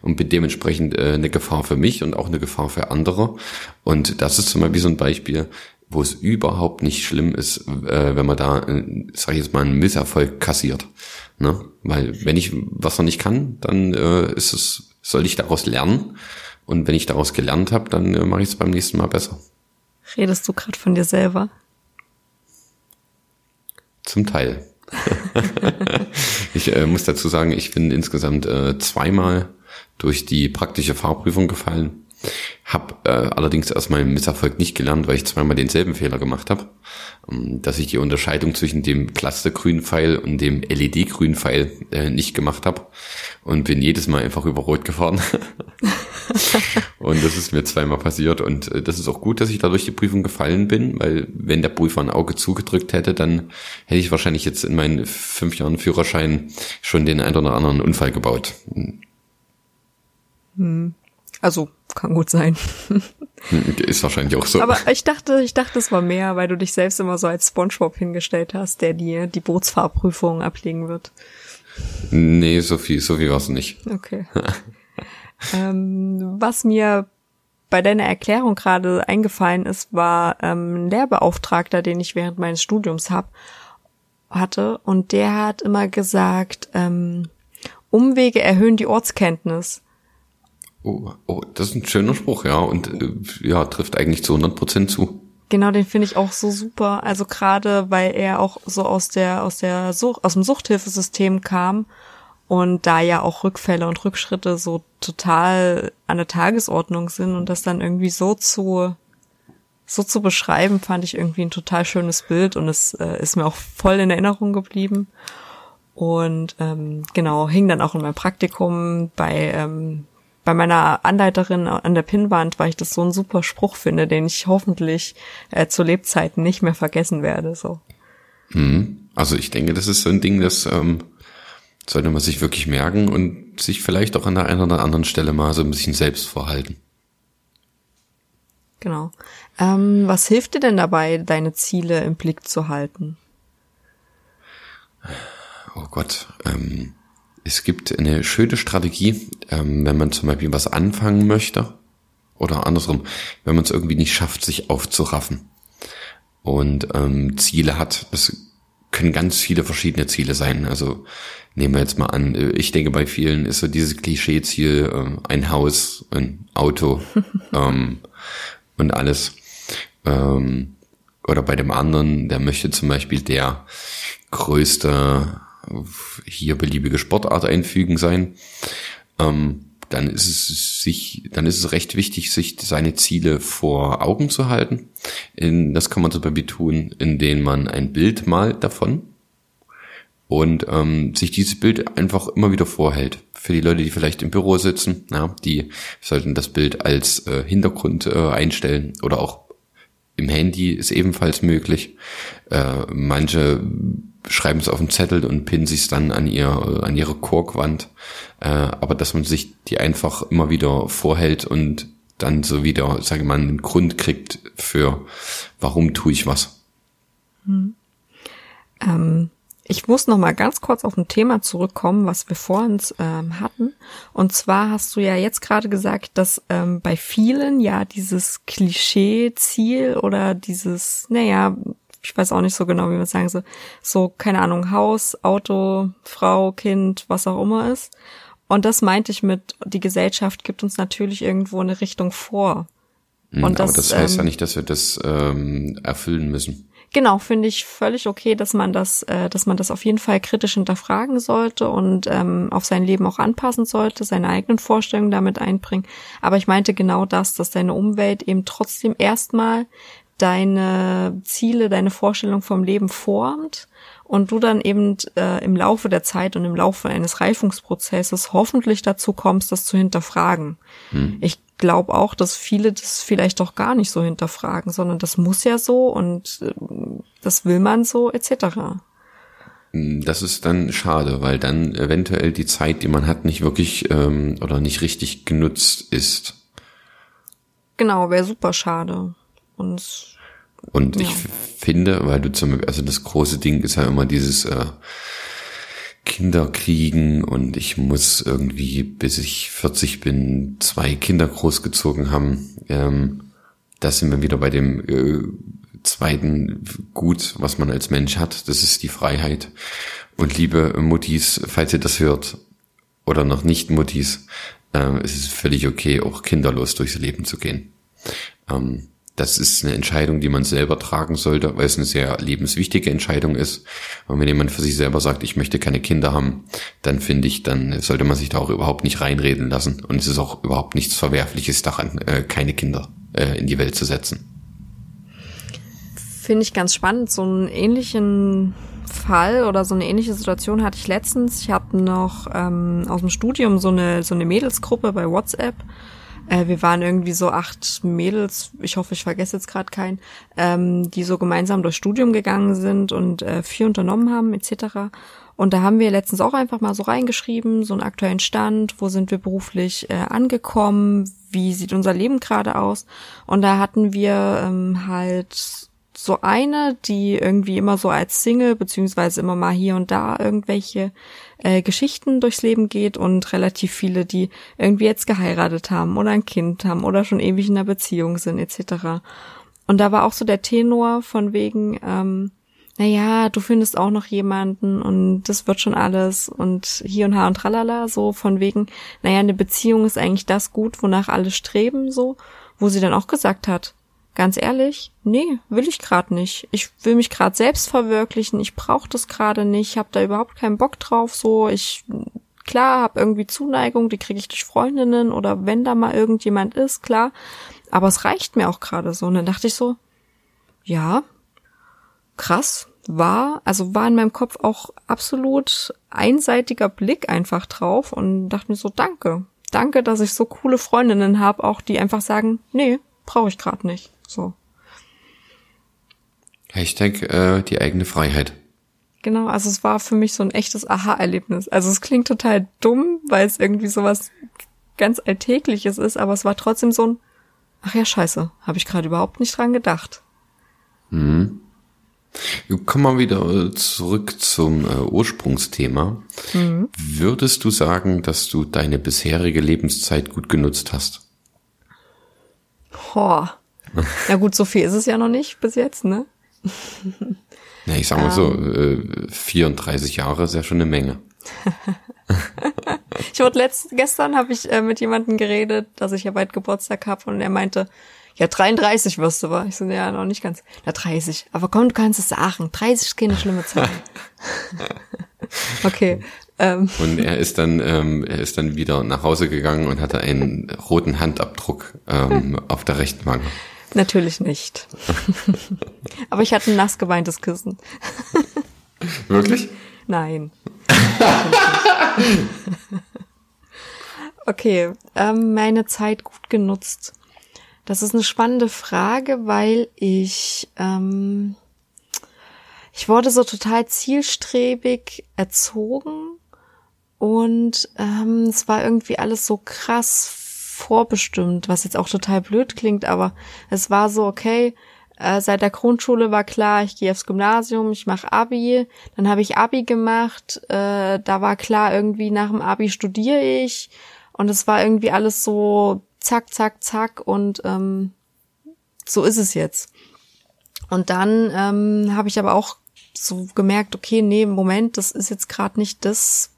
und bin dementsprechend äh, eine Gefahr für mich und auch eine Gefahr für andere. Und das ist zum Beispiel so ein Beispiel, wo es überhaupt nicht schlimm ist, äh, wenn man da, äh, sag ich jetzt mal, einen Misserfolg kassiert. Ne? Weil wenn ich was noch nicht kann, dann äh, ist es, soll ich daraus lernen. Und wenn ich daraus gelernt habe, dann äh, mache ich es beim nächsten Mal besser. Redest du gerade von dir selber? Zum Teil. ich äh, muss dazu sagen, ich bin insgesamt äh, zweimal durch die praktische Fahrprüfung gefallen. Hab äh, allerdings aus meinem Misserfolg nicht gelernt, weil ich zweimal denselben Fehler gemacht habe, ähm, dass ich die Unterscheidung zwischen dem Clustergrün Pfeil und dem LED-grünen Pfeil äh, nicht gemacht habe und bin jedes Mal einfach über Rot gefahren. und das ist mir zweimal passiert und äh, das ist auch gut, dass ich dadurch die Prüfung gefallen bin, weil wenn der Prüfer ein Auge zugedrückt hätte, dann hätte ich wahrscheinlich jetzt in meinen fünf Jahren Führerschein schon den ein oder anderen Unfall gebaut. Hm. Also kann gut sein. Ist wahrscheinlich auch so. Aber ich dachte, ich dachte, es war mehr, weil du dich selbst immer so als SpongeBob hingestellt hast, der dir die Bootsfahrprüfung ablegen wird. Nee, so viel, so viel war es nicht. Okay. ähm, was mir bei deiner Erklärung gerade eingefallen ist, war ähm, ein Lehrbeauftragter, den ich während meines Studiums hab, hatte. Und der hat immer gesagt, ähm, Umwege erhöhen die Ortskenntnis. Oh, oh, das ist ein schöner Spruch, ja, und äh, ja, trifft eigentlich zu 100 Prozent zu. Genau, den finde ich auch so super. Also gerade, weil er auch so aus der aus der Sucht, aus dem Suchthilfesystem kam und da ja auch Rückfälle und Rückschritte so total an der Tagesordnung sind und das dann irgendwie so zu so zu beschreiben, fand ich irgendwie ein total schönes Bild und es äh, ist mir auch voll in Erinnerung geblieben. Und ähm, genau, hing dann auch in meinem Praktikum bei ähm, bei meiner Anleiterin an der Pinnwand, weil ich das so ein super Spruch finde, den ich hoffentlich äh, zu Lebzeiten nicht mehr vergessen werde. So. Mhm. Also ich denke, das ist so ein Ding, das ähm, sollte man sich wirklich merken und sich vielleicht auch an der einen oder anderen Stelle mal so ein bisschen selbst vorhalten. Genau. Ähm, was hilft dir denn dabei, deine Ziele im Blick zu halten? Oh Gott. Ähm, es gibt eine schöne Strategie, ähm, wenn man zum Beispiel was anfangen möchte oder andersrum, wenn man es irgendwie nicht schafft, sich aufzuraffen und ähm, Ziele hat. Das können ganz viele verschiedene Ziele sein. Also nehmen wir jetzt mal an, äh, ich denke bei vielen ist so dieses Klischee-Ziel äh, ein Haus, ein Auto ähm, und alles. Ähm, oder bei dem anderen, der möchte zum Beispiel der größte hier beliebige Sportart einfügen sein. Ähm, dann ist es sich, dann ist es recht wichtig, sich seine Ziele vor Augen zu halten. In, das kann man zum Beispiel tun, indem man ein Bild malt davon und ähm, sich dieses Bild einfach immer wieder vorhält. Für die Leute, die vielleicht im Büro sitzen, ja, die sollten das Bild als äh, Hintergrund äh, einstellen oder auch im Handy ist ebenfalls möglich. Äh, manche schreiben es auf einen Zettel und pinnen sich es dann an ihr an ihre Korkwand. Äh, aber dass man sich die einfach immer wieder vorhält und dann so wieder, sage ich mal, einen Grund kriegt für, warum tue ich was. Hm. Ähm, ich muss noch mal ganz kurz auf ein Thema zurückkommen, was wir vor uns ähm, hatten. Und zwar hast du ja jetzt gerade gesagt, dass ähm, bei vielen ja dieses Klischee-Ziel oder dieses, naja, ich weiß auch nicht so genau, wie man sagen soll, so, keine Ahnung, Haus, Auto, Frau, Kind, was auch immer ist. Und das meinte ich mit, die Gesellschaft gibt uns natürlich irgendwo eine Richtung vor. Hm, Und das, Aber das heißt ähm, ja nicht, dass wir das ähm, erfüllen müssen. Genau, finde ich völlig okay, dass man das, äh, dass man das auf jeden Fall kritisch hinterfragen sollte und ähm, auf sein Leben auch anpassen sollte, seine eigenen Vorstellungen damit einbringen. Aber ich meinte genau das, dass deine Umwelt eben trotzdem erstmal deine Ziele, deine Vorstellung vom Leben formt und du dann eben äh, im Laufe der Zeit und im Laufe eines Reifungsprozesses hoffentlich dazu kommst, das zu hinterfragen. Hm. Ich glaube auch, dass viele das vielleicht doch gar nicht so hinterfragen, sondern das muss ja so und äh, das will man so etc. Hm, das ist dann schade, weil dann eventuell die Zeit, die man hat, nicht wirklich ähm, oder nicht richtig genutzt ist. Genau, wäre super schade. Und, und ja. ich finde, weil du zum also das große Ding ist ja immer dieses äh, Kinder kriegen und ich muss irgendwie, bis ich 40 bin, zwei Kinder großgezogen haben. Ähm, da sind wir wieder bei dem äh, zweiten Gut, was man als Mensch hat. Das ist die Freiheit. Und liebe Muttis, falls ihr das hört, oder noch nicht Muttis, äh, es ist völlig okay, auch kinderlos durchs Leben zu gehen. Ähm, das ist eine Entscheidung, die man selber tragen sollte, weil es eine sehr lebenswichtige Entscheidung ist. Und wenn jemand für sich selber sagt, ich möchte keine Kinder haben, dann finde ich, dann sollte man sich da auch überhaupt nicht reinreden lassen. Und es ist auch überhaupt nichts Verwerfliches daran, äh, keine Kinder äh, in die Welt zu setzen. Finde ich ganz spannend. So einen ähnlichen Fall oder so eine ähnliche Situation hatte ich letztens. Ich habe noch ähm, aus dem Studium so eine, so eine Mädelsgruppe bei WhatsApp äh, wir waren irgendwie so acht Mädels, ich hoffe, ich vergesse jetzt gerade keinen, ähm, die so gemeinsam durchs Studium gegangen sind und äh, viel unternommen haben, etc. Und da haben wir letztens auch einfach mal so reingeschrieben, so einen aktuellen Stand, wo sind wir beruflich äh, angekommen, wie sieht unser Leben gerade aus. Und da hatten wir ähm, halt so eine, die irgendwie immer so als Single, beziehungsweise immer mal hier und da irgendwelche äh, Geschichten durchs Leben geht und relativ viele, die irgendwie jetzt geheiratet haben oder ein Kind haben oder schon ewig in einer Beziehung sind, etc. Und da war auch so der Tenor von wegen, ähm, naja, du findest auch noch jemanden und das wird schon alles und hier und ha und tralala, so von wegen, naja, eine Beziehung ist eigentlich das gut, wonach alle streben, so, wo sie dann auch gesagt hat, Ganz ehrlich, nee, will ich gerade nicht. Ich will mich gerade selbst verwirklichen. Ich brauche das gerade nicht. Ich habe da überhaupt keinen Bock drauf. So, ich klar habe irgendwie Zuneigung, die kriege ich durch Freundinnen oder wenn da mal irgendjemand ist, klar. Aber es reicht mir auch gerade so. Und dann dachte ich so, ja, krass, war, also war in meinem Kopf auch absolut einseitiger Blick einfach drauf und dachte mir so, danke. Danke, dass ich so coole Freundinnen habe, auch die einfach sagen, nee, brauche ich gerade nicht. So. Hashtag äh, die eigene Freiheit. Genau, also es war für mich so ein echtes Aha-Erlebnis. Also es klingt total dumm, weil es irgendwie sowas ganz Alltägliches ist, aber es war trotzdem so ein, ach ja, scheiße, habe ich gerade überhaupt nicht dran gedacht. Hm. Komm mal wieder zurück zum äh, Ursprungsthema. Mhm. Würdest du sagen, dass du deine bisherige Lebenszeit gut genutzt hast? Boah. Na gut, so viel ist es ja noch nicht bis jetzt, ne? Ja, ich sag mal so, ähm. äh, 34 Jahre ist ja schon eine Menge. ich wurde letzt, gestern habe ich äh, mit jemandem geredet, dass ich ja bald Geburtstag habe und er meinte, ja, 33 wirst du, war. Ich so, ja, noch nicht ganz. Ja, 30. Aber komm, du kannst es sagen. 30 ist keine schlimme Zahl. okay. Ähm. Und er ist dann, ähm, er ist dann wieder nach Hause gegangen und hatte einen roten Handabdruck ähm, auf der rechten Wange. Natürlich nicht. Aber ich hatte ein nass geweintes Kissen. Wirklich? Nein. okay, ähm, meine Zeit gut genutzt. Das ist eine spannende Frage, weil ich ähm, ich wurde so total zielstrebig erzogen und ähm, es war irgendwie alles so krass vorbestimmt, was jetzt auch total blöd klingt, aber es war so okay. Äh, seit der Grundschule war klar, ich gehe aufs Gymnasium, ich mache Abi. Dann habe ich Abi gemacht. Äh, da war klar, irgendwie nach dem Abi studiere ich. Und es war irgendwie alles so zack, zack, zack und ähm, so ist es jetzt. Und dann ähm, habe ich aber auch so gemerkt, okay, nee, Moment, das ist jetzt gerade nicht das,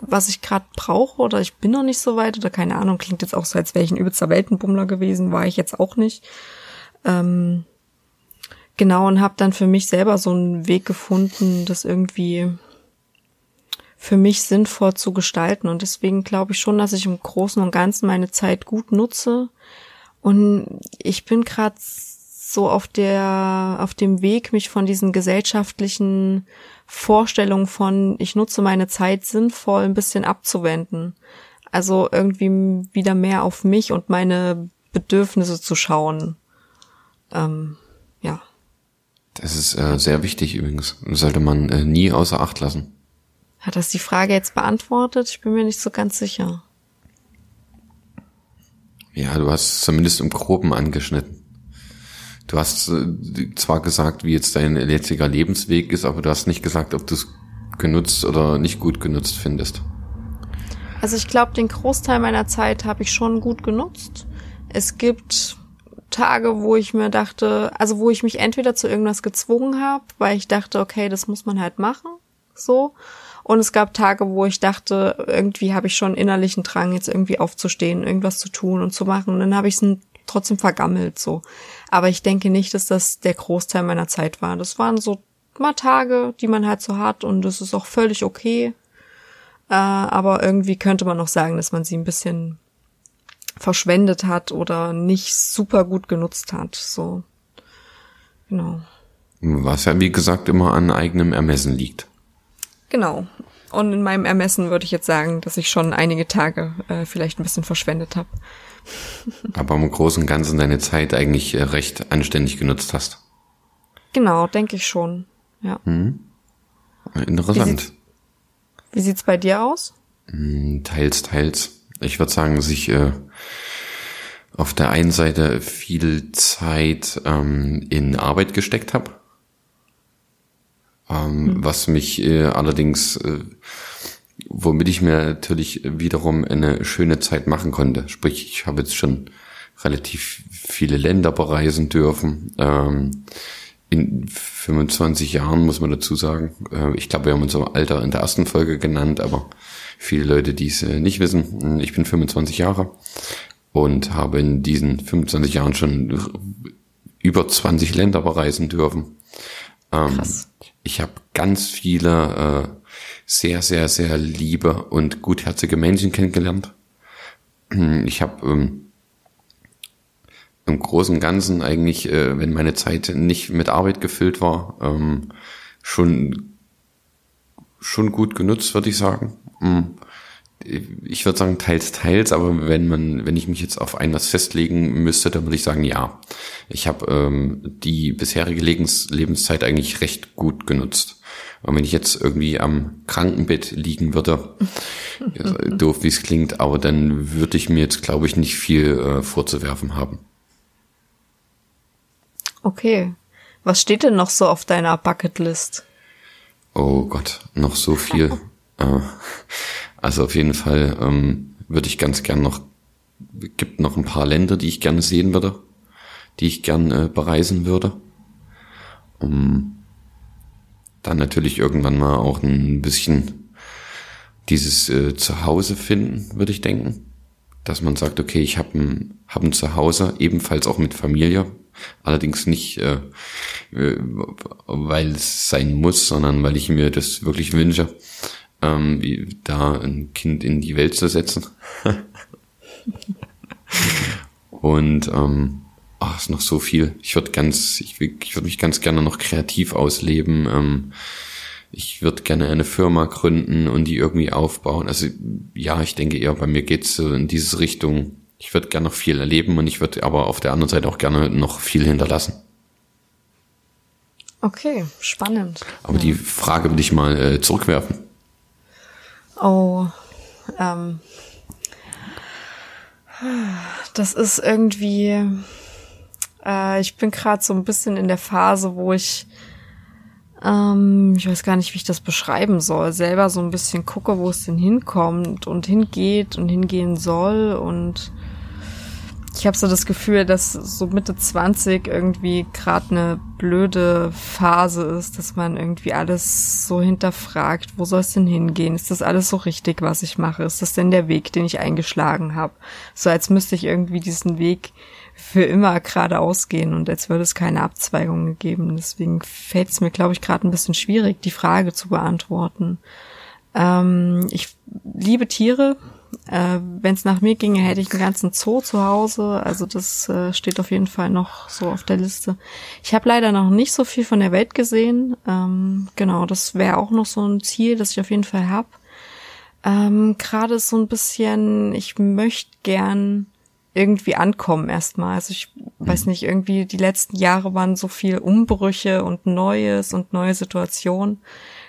was ich gerade brauche oder ich bin noch nicht so weit oder keine Ahnung, klingt jetzt auch so, als wäre ich ein übelster Weltenbummler gewesen, war ich jetzt auch nicht. Ähm, genau, und habe dann für mich selber so einen Weg gefunden, das irgendwie für mich sinnvoll zu gestalten. Und deswegen glaube ich schon, dass ich im Großen und Ganzen meine Zeit gut nutze. Und ich bin gerade so auf der, auf dem Weg, mich von diesen gesellschaftlichen Vorstellungen von, ich nutze meine Zeit sinnvoll ein bisschen abzuwenden. Also irgendwie wieder mehr auf mich und meine Bedürfnisse zu schauen. Ähm, ja. Das ist äh, sehr wichtig übrigens. Sollte man äh, nie außer Acht lassen. Hat das die Frage jetzt beantwortet? Ich bin mir nicht so ganz sicher. Ja, du hast zumindest im Groben angeschnitten. Du hast äh, zwar gesagt, wie jetzt dein jetziger Lebensweg ist, aber du hast nicht gesagt, ob du es genutzt oder nicht gut genutzt findest. Also ich glaube, den Großteil meiner Zeit habe ich schon gut genutzt. Es gibt Tage, wo ich mir dachte, also wo ich mich entweder zu irgendwas gezwungen habe, weil ich dachte, okay, das muss man halt machen, so. Und es gab Tage, wo ich dachte, irgendwie habe ich schon innerlichen Drang, jetzt irgendwie aufzustehen, irgendwas zu tun und zu machen. Und dann habe ich es trotzdem vergammelt, so. Aber ich denke nicht, dass das der Großteil meiner Zeit war. Das waren so mal Tage, die man halt so hat und das ist auch völlig okay. Äh, aber irgendwie könnte man noch sagen, dass man sie ein bisschen verschwendet hat oder nicht super gut genutzt hat, so. Genau. Was ja, wie gesagt, immer an eigenem Ermessen liegt. Genau. Und in meinem Ermessen würde ich jetzt sagen, dass ich schon einige Tage äh, vielleicht ein bisschen verschwendet habe. Aber im Großen und Ganzen deine Zeit eigentlich äh, recht anständig genutzt hast. Genau, denke ich schon. Ja. Hm. Interessant. Wie, sieht, es bei dir aus? Hm, teils, teils. Ich würde sagen, dass ich äh, auf der einen Seite viel Zeit ähm, in Arbeit gesteckt habe ähm, mhm. Was mich äh, allerdings, äh, womit ich mir natürlich wiederum eine schöne Zeit machen konnte. Sprich, ich habe jetzt schon relativ viele Länder bereisen dürfen. Ähm, in 25 Jahren muss man dazu sagen. Äh, ich glaube, wir haben unser Alter in der ersten Folge genannt, aber viele Leute, die es äh, nicht wissen, ich bin 25 Jahre und habe in diesen 25 Jahren schon über 20 Länder bereisen dürfen. Ähm, Krass. Ich habe ganz viele äh, sehr, sehr, sehr liebe und gutherzige Menschen kennengelernt. Ich habe ähm, im Großen und Ganzen eigentlich, äh, wenn meine Zeit nicht mit Arbeit gefüllt war, ähm, schon schon gut genutzt, würde ich sagen. Mhm ich würde sagen teils, teils, aber wenn man, wenn ich mich jetzt auf ein was festlegen müsste, dann würde ich sagen, ja. Ich habe ähm, die bisherige Lebens Lebenszeit eigentlich recht gut genutzt. Und wenn ich jetzt irgendwie am Krankenbett liegen würde, doof wie es klingt, aber dann würde ich mir jetzt, glaube ich, nicht viel äh, vorzuwerfen haben. Okay. Was steht denn noch so auf deiner Bucketlist? Oh Gott, noch so viel. äh, also auf jeden Fall ähm, würde ich ganz gern noch, gibt noch ein paar Länder, die ich gerne sehen würde, die ich gern äh, bereisen würde. Um dann natürlich irgendwann mal auch ein bisschen dieses äh, Zuhause finden, würde ich denken. Dass man sagt, okay, ich habe ein, hab ein Zuhause, ebenfalls auch mit Familie, allerdings nicht, äh, äh, weil es sein muss, sondern weil ich mir das wirklich wünsche, ähm, da ein Kind in die Welt zu setzen. Und ähm, ach, ist noch so viel. Ich würde ganz, ich, ich würde mich ganz gerne noch kreativ ausleben. Ähm, ich würde gerne eine Firma gründen und die irgendwie aufbauen. Also ja, ich denke eher, bei mir geht's so in diese Richtung. Ich würde gerne noch viel erleben und ich würde aber auf der anderen Seite auch gerne noch viel hinterlassen. Okay, spannend. Aber ja. die Frage würde ich mal äh, zurückwerfen. Oh, ähm, das ist irgendwie, äh, ich bin gerade so ein bisschen in der Phase, wo ich, ähm, ich weiß gar nicht, wie ich das beschreiben soll, selber so ein bisschen gucke, wo es denn hinkommt und hingeht und hingehen soll und ich habe so das Gefühl, dass so Mitte 20 irgendwie gerade eine blöde Phase ist, dass man irgendwie alles so hinterfragt, wo soll es denn hingehen? Ist das alles so richtig, was ich mache? Ist das denn der Weg, den ich eingeschlagen habe? So als müsste ich irgendwie diesen Weg für immer geradeaus gehen und als würde es keine Abzweigungen geben. Deswegen fällt es mir, glaube ich, gerade ein bisschen schwierig, die Frage zu beantworten. Ähm, ich liebe Tiere, äh, Wenn es nach mir ginge, hätte ich einen ganzen Zoo zu Hause. Also das äh, steht auf jeden Fall noch so auf der Liste. Ich habe leider noch nicht so viel von der Welt gesehen. Ähm, genau, das wäre auch noch so ein Ziel, das ich auf jeden Fall habe. Ähm, Gerade so ein bisschen, ich möchte gern irgendwie ankommen erstmal. Also ich weiß nicht, irgendwie die letzten Jahre waren so viel Umbrüche und Neues und neue Situationen,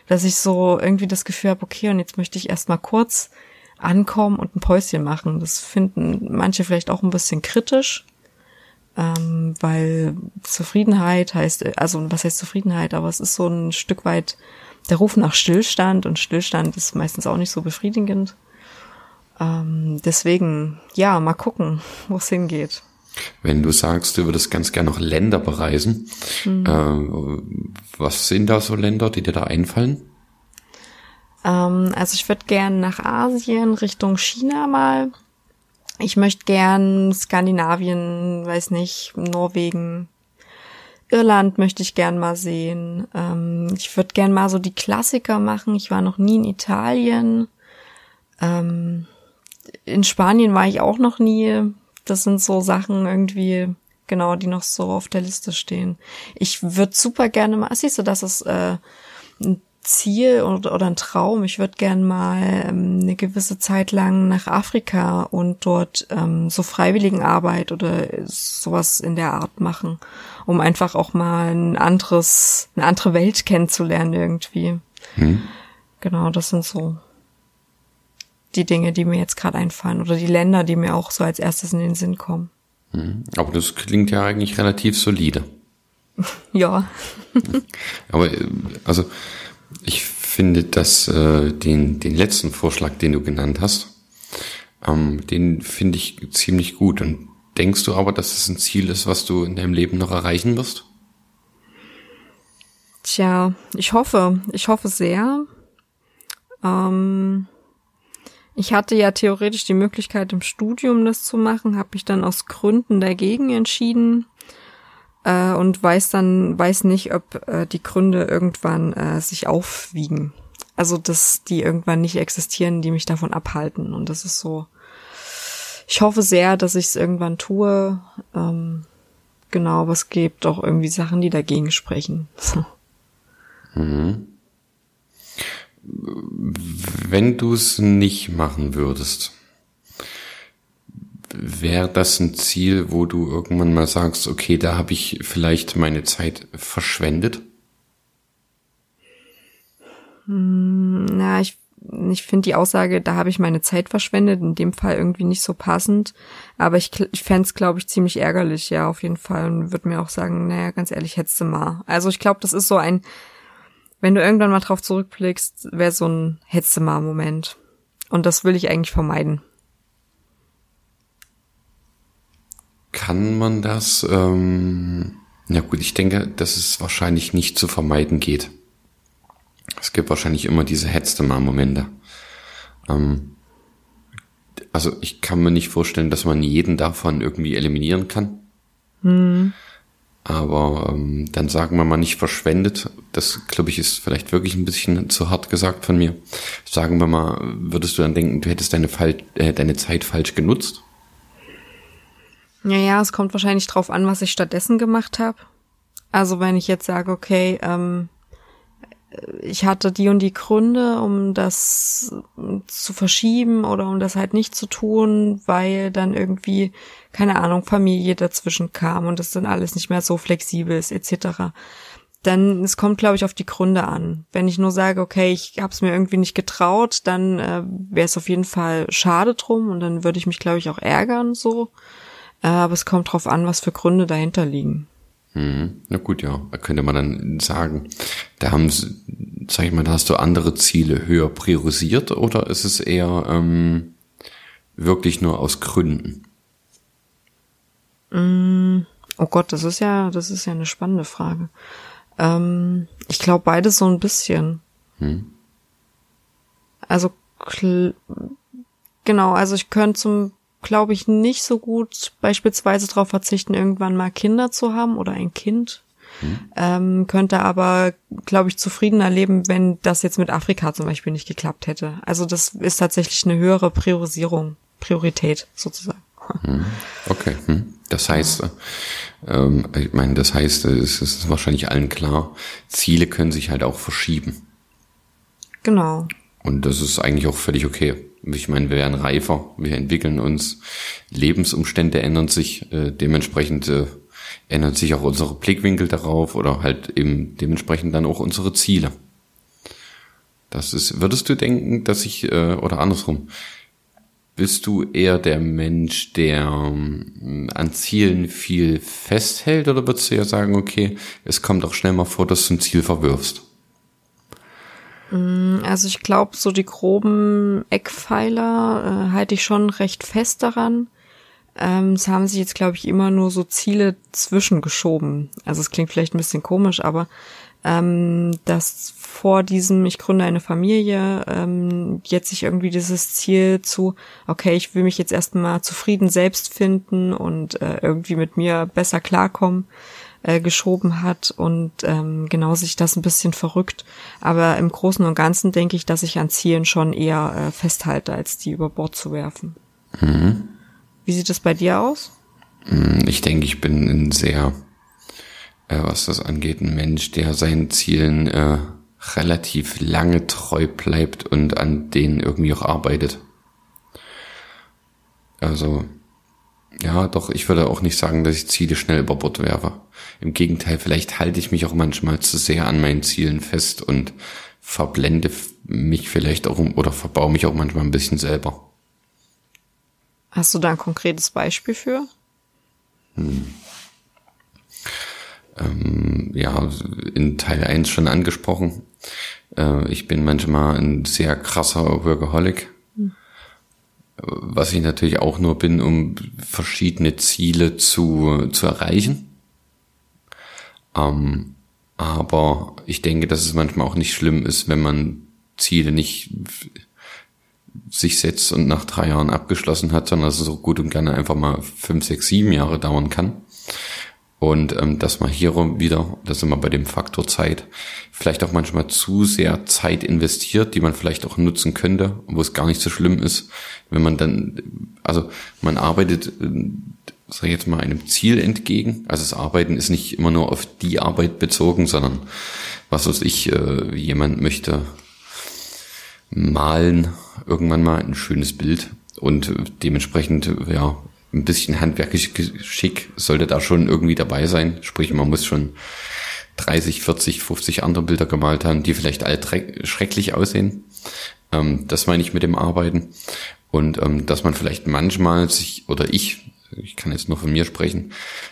dass ich so irgendwie das Gefühl habe, okay, und jetzt möchte ich erstmal kurz ankommen und ein Päuschen machen. Das finden manche vielleicht auch ein bisschen kritisch, ähm, weil Zufriedenheit heißt, also was heißt Zufriedenheit, aber es ist so ein Stück weit der Ruf nach Stillstand und Stillstand ist meistens auch nicht so befriedigend. Ähm, deswegen, ja, mal gucken, wo es hingeht. Wenn du sagst, du würdest ganz gerne noch Länder bereisen, mhm. äh, was sind da so Länder, die dir da einfallen? Ähm, also ich würde gern nach Asien, Richtung China mal. Ich möchte gern Skandinavien, weiß nicht, Norwegen, Irland möchte ich gern mal sehen. Ähm, ich würde gern mal so die Klassiker machen. Ich war noch nie in Italien. Ähm, in Spanien war ich auch noch nie. Das sind so Sachen irgendwie, genau, die noch so auf der Liste stehen. Ich würde super gerne mal, siehst du, das ist äh, ein Ziel oder, oder ein Traum. Ich würde gern mal ähm, eine gewisse Zeit lang nach Afrika und dort ähm, so Freiwilligenarbeit oder sowas in der Art machen, um einfach auch mal ein anderes, eine andere Welt kennenzulernen irgendwie. Hm. Genau, das sind so die Dinge, die mir jetzt gerade einfallen oder die Länder, die mir auch so als erstes in den Sinn kommen. Hm. Aber das klingt ja eigentlich relativ solide. ja. Aber also ich finde, dass äh, den, den letzten Vorschlag, den du genannt hast, ähm, den finde ich ziemlich gut. Und denkst du aber, dass es ein Ziel ist, was du in deinem Leben noch erreichen wirst? Tja, ich hoffe, ich hoffe sehr. Ähm, ich hatte ja theoretisch die Möglichkeit im Studium das zu machen, habe mich dann aus Gründen dagegen entschieden äh, und weiß dann, weiß nicht, ob äh, die Gründe irgendwann äh, sich aufwiegen. Also, dass die irgendwann nicht existieren, die mich davon abhalten. Und das ist so. Ich hoffe sehr, dass ich es irgendwann tue. Ähm, genau, aber es gibt auch irgendwie Sachen, die dagegen sprechen. mhm. Wenn du es nicht machen würdest, wäre das ein Ziel, wo du irgendwann mal sagst, okay, da habe ich vielleicht meine Zeit verschwendet? Hm, na, ich ich finde die Aussage, da habe ich meine Zeit verschwendet, in dem Fall irgendwie nicht so passend. Aber ich, ich fände es, glaube ich, ziemlich ärgerlich, ja, auf jeden Fall. Und würde mir auch sagen, naja, ganz ehrlich, hättest du mal. Also ich glaube, das ist so ein, wenn du irgendwann mal drauf zurückblickst, wäre so ein hättest du mal Moment. Und das will ich eigentlich vermeiden. Kann man das? Ähm, na gut, ich denke, dass es wahrscheinlich nicht zu vermeiden geht. Es gibt wahrscheinlich immer diese hetzte mal Momente. Ähm, also ich kann mir nicht vorstellen, dass man jeden davon irgendwie eliminieren kann. Mhm. Aber ähm, dann sagen wir mal nicht verschwendet. Das, glaube ich, ist vielleicht wirklich ein bisschen zu hart gesagt von mir. Sagen wir mal, würdest du dann denken, du hättest deine, Fall, äh, deine Zeit falsch genutzt? Ja, ja, es kommt wahrscheinlich drauf an, was ich stattdessen gemacht habe. Also wenn ich jetzt sage, okay, ähm, ich hatte die und die Gründe, um das zu verschieben oder um das halt nicht zu tun, weil dann irgendwie, keine Ahnung, Familie dazwischen kam und das dann alles nicht mehr so flexibel ist, etc. Dann, es kommt, glaube ich, auf die Gründe an. Wenn ich nur sage, okay, ich habe es mir irgendwie nicht getraut, dann äh, wäre es auf jeden Fall schade drum und dann würde ich mich, glaube ich, auch ärgern so. Äh, aber es kommt drauf an, was für Gründe dahinter liegen. Hm, na gut, ja, da könnte man dann sagen, da haben, sag ich mal, da hast du andere Ziele höher priorisiert oder ist es eher ähm, wirklich nur aus Gründen? Mm, oh Gott, das ist ja, das ist ja eine spannende Frage. Ähm, ich glaube beides so ein bisschen. Hm. Also genau, also ich könnte zum glaube ich, nicht so gut beispielsweise darauf verzichten, irgendwann mal Kinder zu haben oder ein Kind. Hm. Ähm, könnte aber, glaube ich, zufriedener leben, wenn das jetzt mit Afrika zum Beispiel nicht geklappt hätte. Also das ist tatsächlich eine höhere Priorisierung, Priorität sozusagen. Hm. Okay, hm. das heißt, ähm, ich meine, das heißt, es ist wahrscheinlich allen klar, Ziele können sich halt auch verschieben. Genau. Und das ist eigentlich auch völlig okay. Ich meine, wir werden reifer, wir entwickeln uns, Lebensumstände ändern sich, äh, dementsprechend äh, ändern sich auch unsere Blickwinkel darauf oder halt eben dementsprechend dann auch unsere Ziele. Das ist, würdest du denken, dass ich, äh, oder andersrum, bist du eher der Mensch, der ähm, an Zielen viel festhält oder würdest du ja sagen, okay, es kommt auch schnell mal vor, dass du ein Ziel verwirfst? Mm, also ich glaube, so die groben Eckpfeiler äh, halte ich schon recht fest daran. Ähm, es haben sich jetzt, glaube ich, immer nur so Ziele zwischengeschoben. Also es klingt vielleicht ein bisschen komisch, aber ähm, dass vor diesem, ich gründe eine Familie, ähm, jetzt sich irgendwie dieses Ziel zu, okay, ich will mich jetzt erstmal zufrieden selbst finden und äh, irgendwie mit mir besser klarkommen, äh, geschoben hat und ähm, genau sich das ein bisschen verrückt. Aber im Großen und Ganzen denke ich, dass ich an Zielen schon eher äh, festhalte, als die über Bord zu werfen. Mhm. Wie sieht es bei dir aus? Hm, ich denke, ich bin ein sehr, äh, was das angeht, ein Mensch, der seinen Zielen äh, relativ lange treu bleibt und an denen irgendwie auch arbeitet. Also ja, doch, ich würde auch nicht sagen, dass ich Ziele schnell über Bord werfe. Im Gegenteil, vielleicht halte ich mich auch manchmal zu sehr an meinen Zielen fest und verblende mich vielleicht auch oder verbaue mich auch manchmal ein bisschen selber. Hast du da ein konkretes Beispiel für? Hm. Ähm, ja, in Teil 1 schon angesprochen. Äh, ich bin manchmal ein sehr krasser Workaholic was ich natürlich auch nur bin, um verschiedene Ziele zu, zu erreichen. Ähm, aber ich denke, dass es manchmal auch nicht schlimm ist, wenn man Ziele nicht sich setzt und nach drei Jahren abgeschlossen hat, sondern dass es auch gut und gerne einfach mal fünf, sechs, sieben Jahre dauern kann. Und ähm, dass man hier wieder, das sind wir bei dem Faktor Zeit, vielleicht auch manchmal zu sehr Zeit investiert, die man vielleicht auch nutzen könnte, wo es gar nicht so schlimm ist, wenn man dann, also man arbeitet, äh, sag ich jetzt mal, einem Ziel entgegen. Also das Arbeiten ist nicht immer nur auf die Arbeit bezogen, sondern was weiß ich, äh, jemand möchte malen irgendwann mal ein schönes Bild und dementsprechend, ja, ein bisschen handwerklich Geschick sollte da schon irgendwie dabei sein. Sprich, man muss schon 30, 40, 50 andere Bilder gemalt haben, die vielleicht alle schrecklich aussehen. Ähm, das meine ich mit dem Arbeiten. Und ähm, dass man vielleicht manchmal sich, oder ich, ich kann jetzt nur von mir sprechen,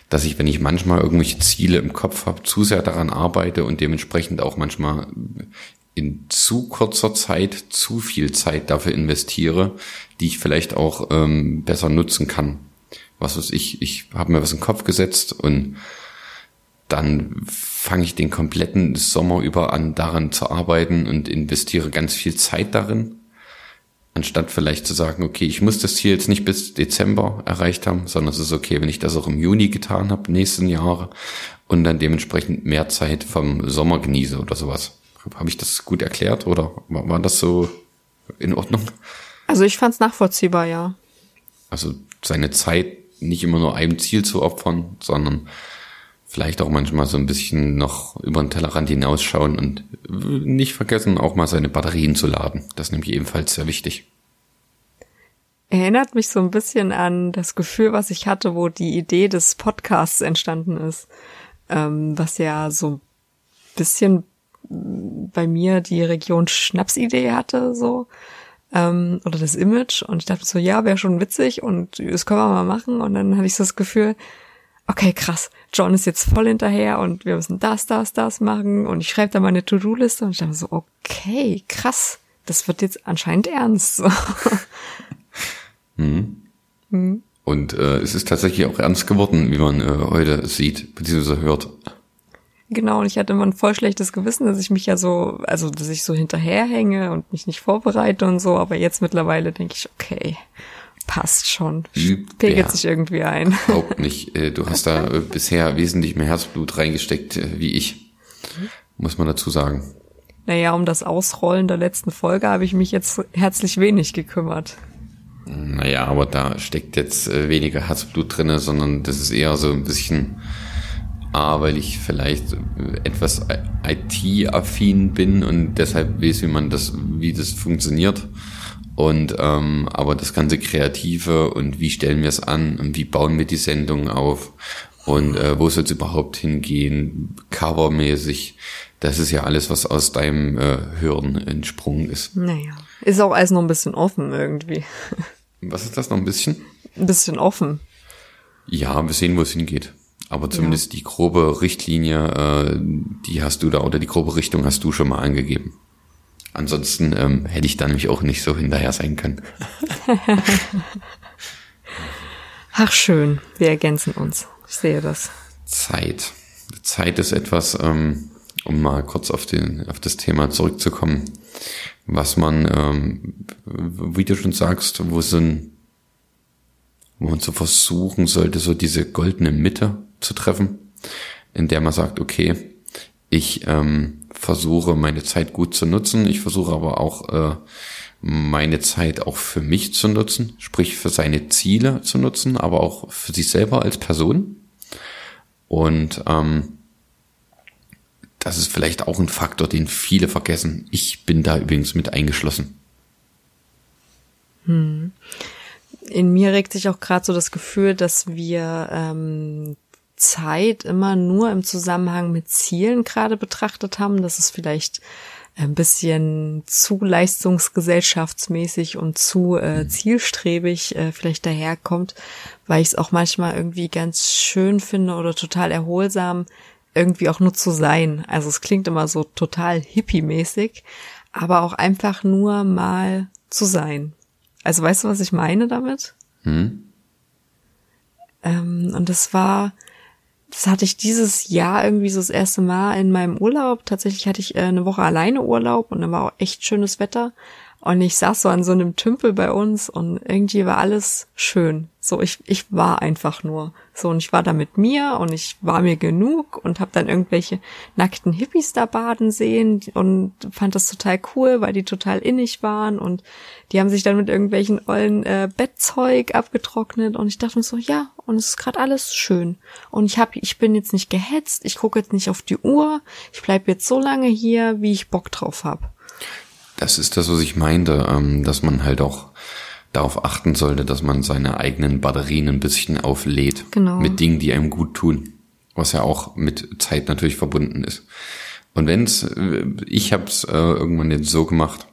dass ich, wenn ich manchmal irgendwelche Ziele im Kopf habe, zu sehr daran arbeite und dementsprechend auch manchmal in zu kurzer Zeit zu viel Zeit dafür investiere, die ich vielleicht auch ähm, besser nutzen kann. Was weiß ich, ich habe mir was in den Kopf gesetzt und dann fange ich den kompletten Sommer über an, daran zu arbeiten und investiere ganz viel Zeit darin, anstatt vielleicht zu sagen, okay, ich muss das Ziel jetzt nicht bis Dezember erreicht haben, sondern es ist okay, wenn ich das auch im Juni getan habe, nächsten Jahre und dann dementsprechend mehr Zeit vom Sommer genieße oder sowas. Habe ich das gut erklärt oder war, war das so in Ordnung? Also ich fand es nachvollziehbar, ja. Also seine Zeit nicht immer nur einem Ziel zu opfern, sondern vielleicht auch manchmal so ein bisschen noch über den Tellerrand hinausschauen und nicht vergessen, auch mal seine Batterien zu laden. Das ist nämlich ebenfalls sehr wichtig. Erinnert mich so ein bisschen an das Gefühl, was ich hatte, wo die Idee des Podcasts entstanden ist, ähm, was ja so ein bisschen bei mir die Region Schnapsidee hatte, so. Ähm, oder das Image. Und ich dachte so, ja, wäre schon witzig und das können wir mal machen. Und dann hatte ich so das Gefühl, okay, krass, John ist jetzt voll hinterher und wir müssen das, das, das machen. Und ich schreibe da meine To-Do-Liste und ich dachte so, okay, krass, das wird jetzt anscheinend ernst. So. Mhm. Mhm. Und äh, es ist tatsächlich auch ernst geworden, wie man äh, heute sieht, beziehungsweise hört. Genau, und ich hatte immer ein voll schlechtes Gewissen, dass ich mich ja so, also dass ich so hinterherhänge und mich nicht vorbereite und so, aber jetzt mittlerweile denke ich, okay, passt schon. Pegelt ja, sich irgendwie ein. Überhaupt nicht. Äh, du hast da äh, bisher wesentlich mehr Herzblut reingesteckt äh, wie ich. Muss man dazu sagen. Naja, um das Ausrollen der letzten Folge habe ich mich jetzt herzlich wenig gekümmert. Naja, aber da steckt jetzt weniger Herzblut drinne, sondern das ist eher so ein bisschen A, weil ich vielleicht etwas IT-affin bin und deshalb weiß, wie man das, wie das funktioniert. Und ähm, aber das ganze Kreative und wie stellen wir es an und wie bauen wir die Sendung auf und äh, wo soll es überhaupt hingehen, covermäßig, das ist ja alles, was aus deinem äh, Hören entsprungen ist. Naja, ist auch alles noch ein bisschen offen irgendwie. Was ist das noch ein bisschen? Ein bisschen offen. Ja, wir sehen, wo es hingeht. Aber zumindest ja. die grobe Richtlinie, äh, die hast du da oder die grobe Richtung hast du schon mal angegeben. Ansonsten ähm, hätte ich da nämlich auch nicht so hinterher sein können. Ach schön, wir ergänzen uns. Ich sehe das. Zeit. Zeit ist etwas, ähm, um mal kurz auf, den, auf das Thema zurückzukommen, was man, ähm, wie du schon sagst, wo sind, wo man so versuchen sollte, so diese goldene Mitte zu treffen, in der man sagt, okay, ich ähm, versuche meine Zeit gut zu nutzen, ich versuche aber auch äh, meine Zeit auch für mich zu nutzen, sprich für seine Ziele zu nutzen, aber auch für sich selber als Person. Und ähm, das ist vielleicht auch ein Faktor, den viele vergessen. Ich bin da übrigens mit eingeschlossen. Hm. In mir regt sich auch gerade so das Gefühl, dass wir ähm, Zeit immer nur im Zusammenhang mit Zielen gerade betrachtet haben, dass es vielleicht ein bisschen zu leistungsgesellschaftsmäßig und zu äh, mhm. zielstrebig äh, vielleicht daherkommt, weil ich es auch manchmal irgendwie ganz schön finde oder total erholsam, irgendwie auch nur zu sein. Also es klingt immer so total hippie-mäßig, aber auch einfach nur mal zu sein. Also weißt du, was ich meine damit? Hm. Ähm, und das war, das hatte ich dieses Jahr irgendwie so das erste Mal in meinem Urlaub. Tatsächlich hatte ich äh, eine Woche alleine Urlaub und dann war auch echt schönes Wetter. Und ich saß so an so einem Tümpel bei uns und irgendwie war alles schön. So, ich, ich war einfach nur. So, und ich war da mit mir und ich war mir genug und habe dann irgendwelche nackten Hippies da baden sehen und fand das total cool, weil die total innig waren und die haben sich dann mit irgendwelchen ollen äh, Bettzeug abgetrocknet und ich dachte mir so, ja, und es ist gerade alles schön. Und ich hab, ich bin jetzt nicht gehetzt, ich gucke jetzt nicht auf die Uhr, ich bleib jetzt so lange hier, wie ich Bock drauf hab. Das ist das, was ich meinte, ähm, dass man halt auch darauf achten sollte, dass man seine eigenen Batterien ein bisschen auflädt. Genau. Mit Dingen, die einem gut tun. Was ja auch mit Zeit natürlich verbunden ist. Und wenn's, äh, ich habe es äh, irgendwann jetzt so gemacht,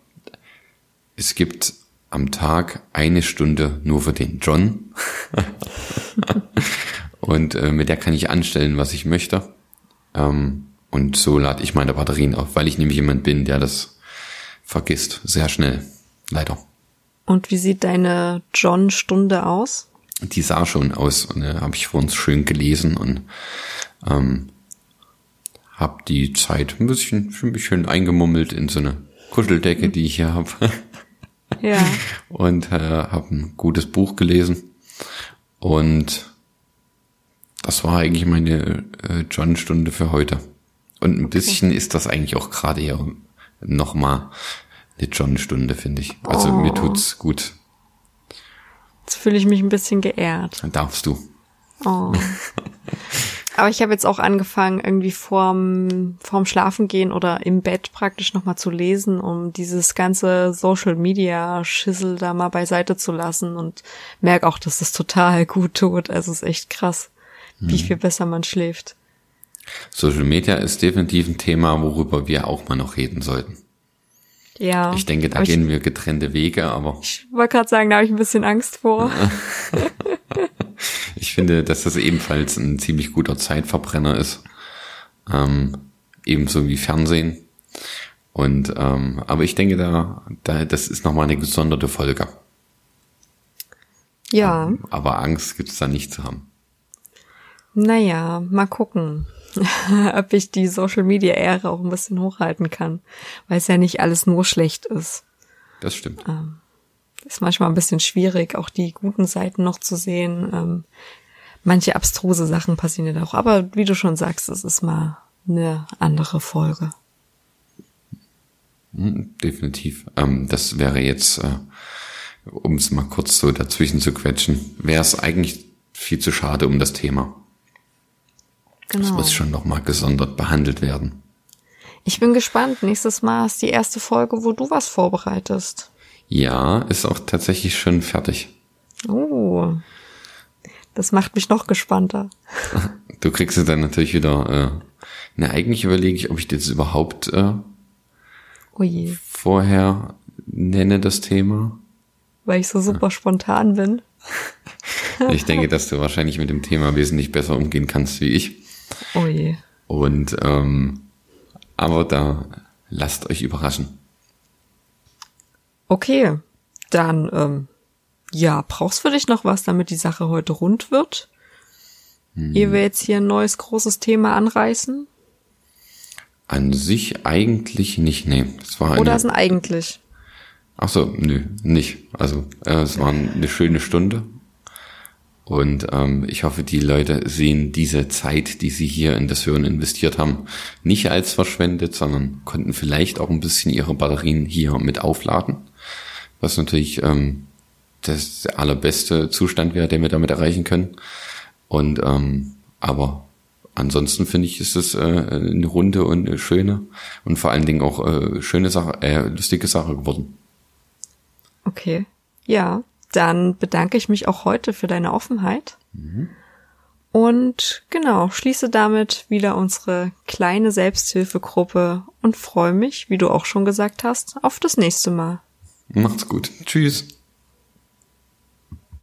es gibt am Tag eine Stunde nur für den John. und äh, mit der kann ich anstellen, was ich möchte. Ähm, und so lade ich meine Batterien auf, weil ich nämlich jemand bin, der das vergisst. Sehr schnell. Leider. Und wie sieht deine John-Stunde aus? Die sah schon aus. Und äh, habe ich vor uns schön gelesen und ähm, habe die Zeit ein bisschen, ein bisschen eingemummelt in so eine Kuscheldecke, die ich hier habe. Ja. und äh, habe ein gutes Buch gelesen. Und das war eigentlich meine äh, John-Stunde für heute. Und ein bisschen ist das eigentlich auch gerade ja nochmal eine John-Stunde, finde ich. Also Oh. mir tut's gut. Jetzt fühle ich mich ein bisschen geehrt. Dann darfst du. Oh. Aber ich habe jetzt auch angefangen, irgendwie vorm, vorm Schlafengehen oder im Bett praktisch nochmal zu lesen, um dieses ganze Social Media Schissel da mal beiseite zu lassen und merke auch, dass das total gut tut. Also es ist echt krass, wie viel besser man schläft. Social Media ist definitiv ein Thema, worüber wir auch mal noch reden sollten. Ja. Ich denke, da Aber gehen wir getrennte Wege, aber Ich wollte gerade sagen, da habe ich ein bisschen Angst vor. ich finde, dass das ebenfalls ein ziemlich guter Zeitverbrenner ist. Ähm, ebenso wie Fernsehen. Und ähm, aber ich denke, da, da das ist nochmal eine gesonderte Folge. Ja, Aber Angst gibt's da nicht zu haben. naja, mal gucken, ob ich die Social Media Ära auch ein bisschen hochhalten kann, weil es ja nicht alles nur schlecht ist. Das stimmt. Ist manchmal ein bisschen schwierig, auch die guten Seiten noch zu sehen. Ähm, manche abstruse Sachen passieren ja auch, aber wie du schon sagst, es ist mal eine andere Folge. Hm, Definitiv. Ähm, das wäre jetzt, äh, um es mal kurz so dazwischen zu quetschen, wäre es eigentlich viel zu schade um das Thema. Das Genau. muss schon nochmal gesondert behandelt werden. Ich bin gespannt. Nächstes Mal ist die erste Folge, wo du was vorbereitest. Ja, ist auch tatsächlich schon fertig. Oh, das macht mich noch gespannter. Du kriegst jetzt dann natürlich wieder, äh, na eigentlich überlege ich, ob ich das überhaupt äh, Oh vorher nenne, das Thema. weil ich so super spontan bin. Ich denke, dass du wahrscheinlich mit dem Thema wesentlich besser umgehen kannst wie ich. Oh je. Und ähm, aber da lasst euch überraschen. Okay, dann, ähm, ja, brauchst für dich noch was, damit die Sache heute rund wird? Ehe wir jetzt hier ein neues großes Thema anreißen? An sich eigentlich nicht, nee. Das war Oder ist ein eigentlich? ach so, nö, nicht. Also äh, es war eine schöne Stunde. Und ähm, ich hoffe, die Leute sehen diese Zeit, die sie hier in das Hören investiert haben, nicht als verschwendet, sondern konnten vielleicht auch ein bisschen ihre Batterien hier mit aufladen. Was natürlich ähm, das der allerbeste Zustand wäre, den wir damit erreichen können. Und ähm, aber ansonsten finde ich, ist es äh, eine runde und eine schöne und vor allen Dingen auch äh, schöne Sache, äh, lustige Sache geworden. Okay. Ja, dann bedanke ich mich auch heute für deine Offenheit. Und genau, schließe damit wieder unsere kleine Selbsthilfegruppe und freue mich, wie du auch schon gesagt hast, auf das nächste Mal. Macht's gut. Tschüss.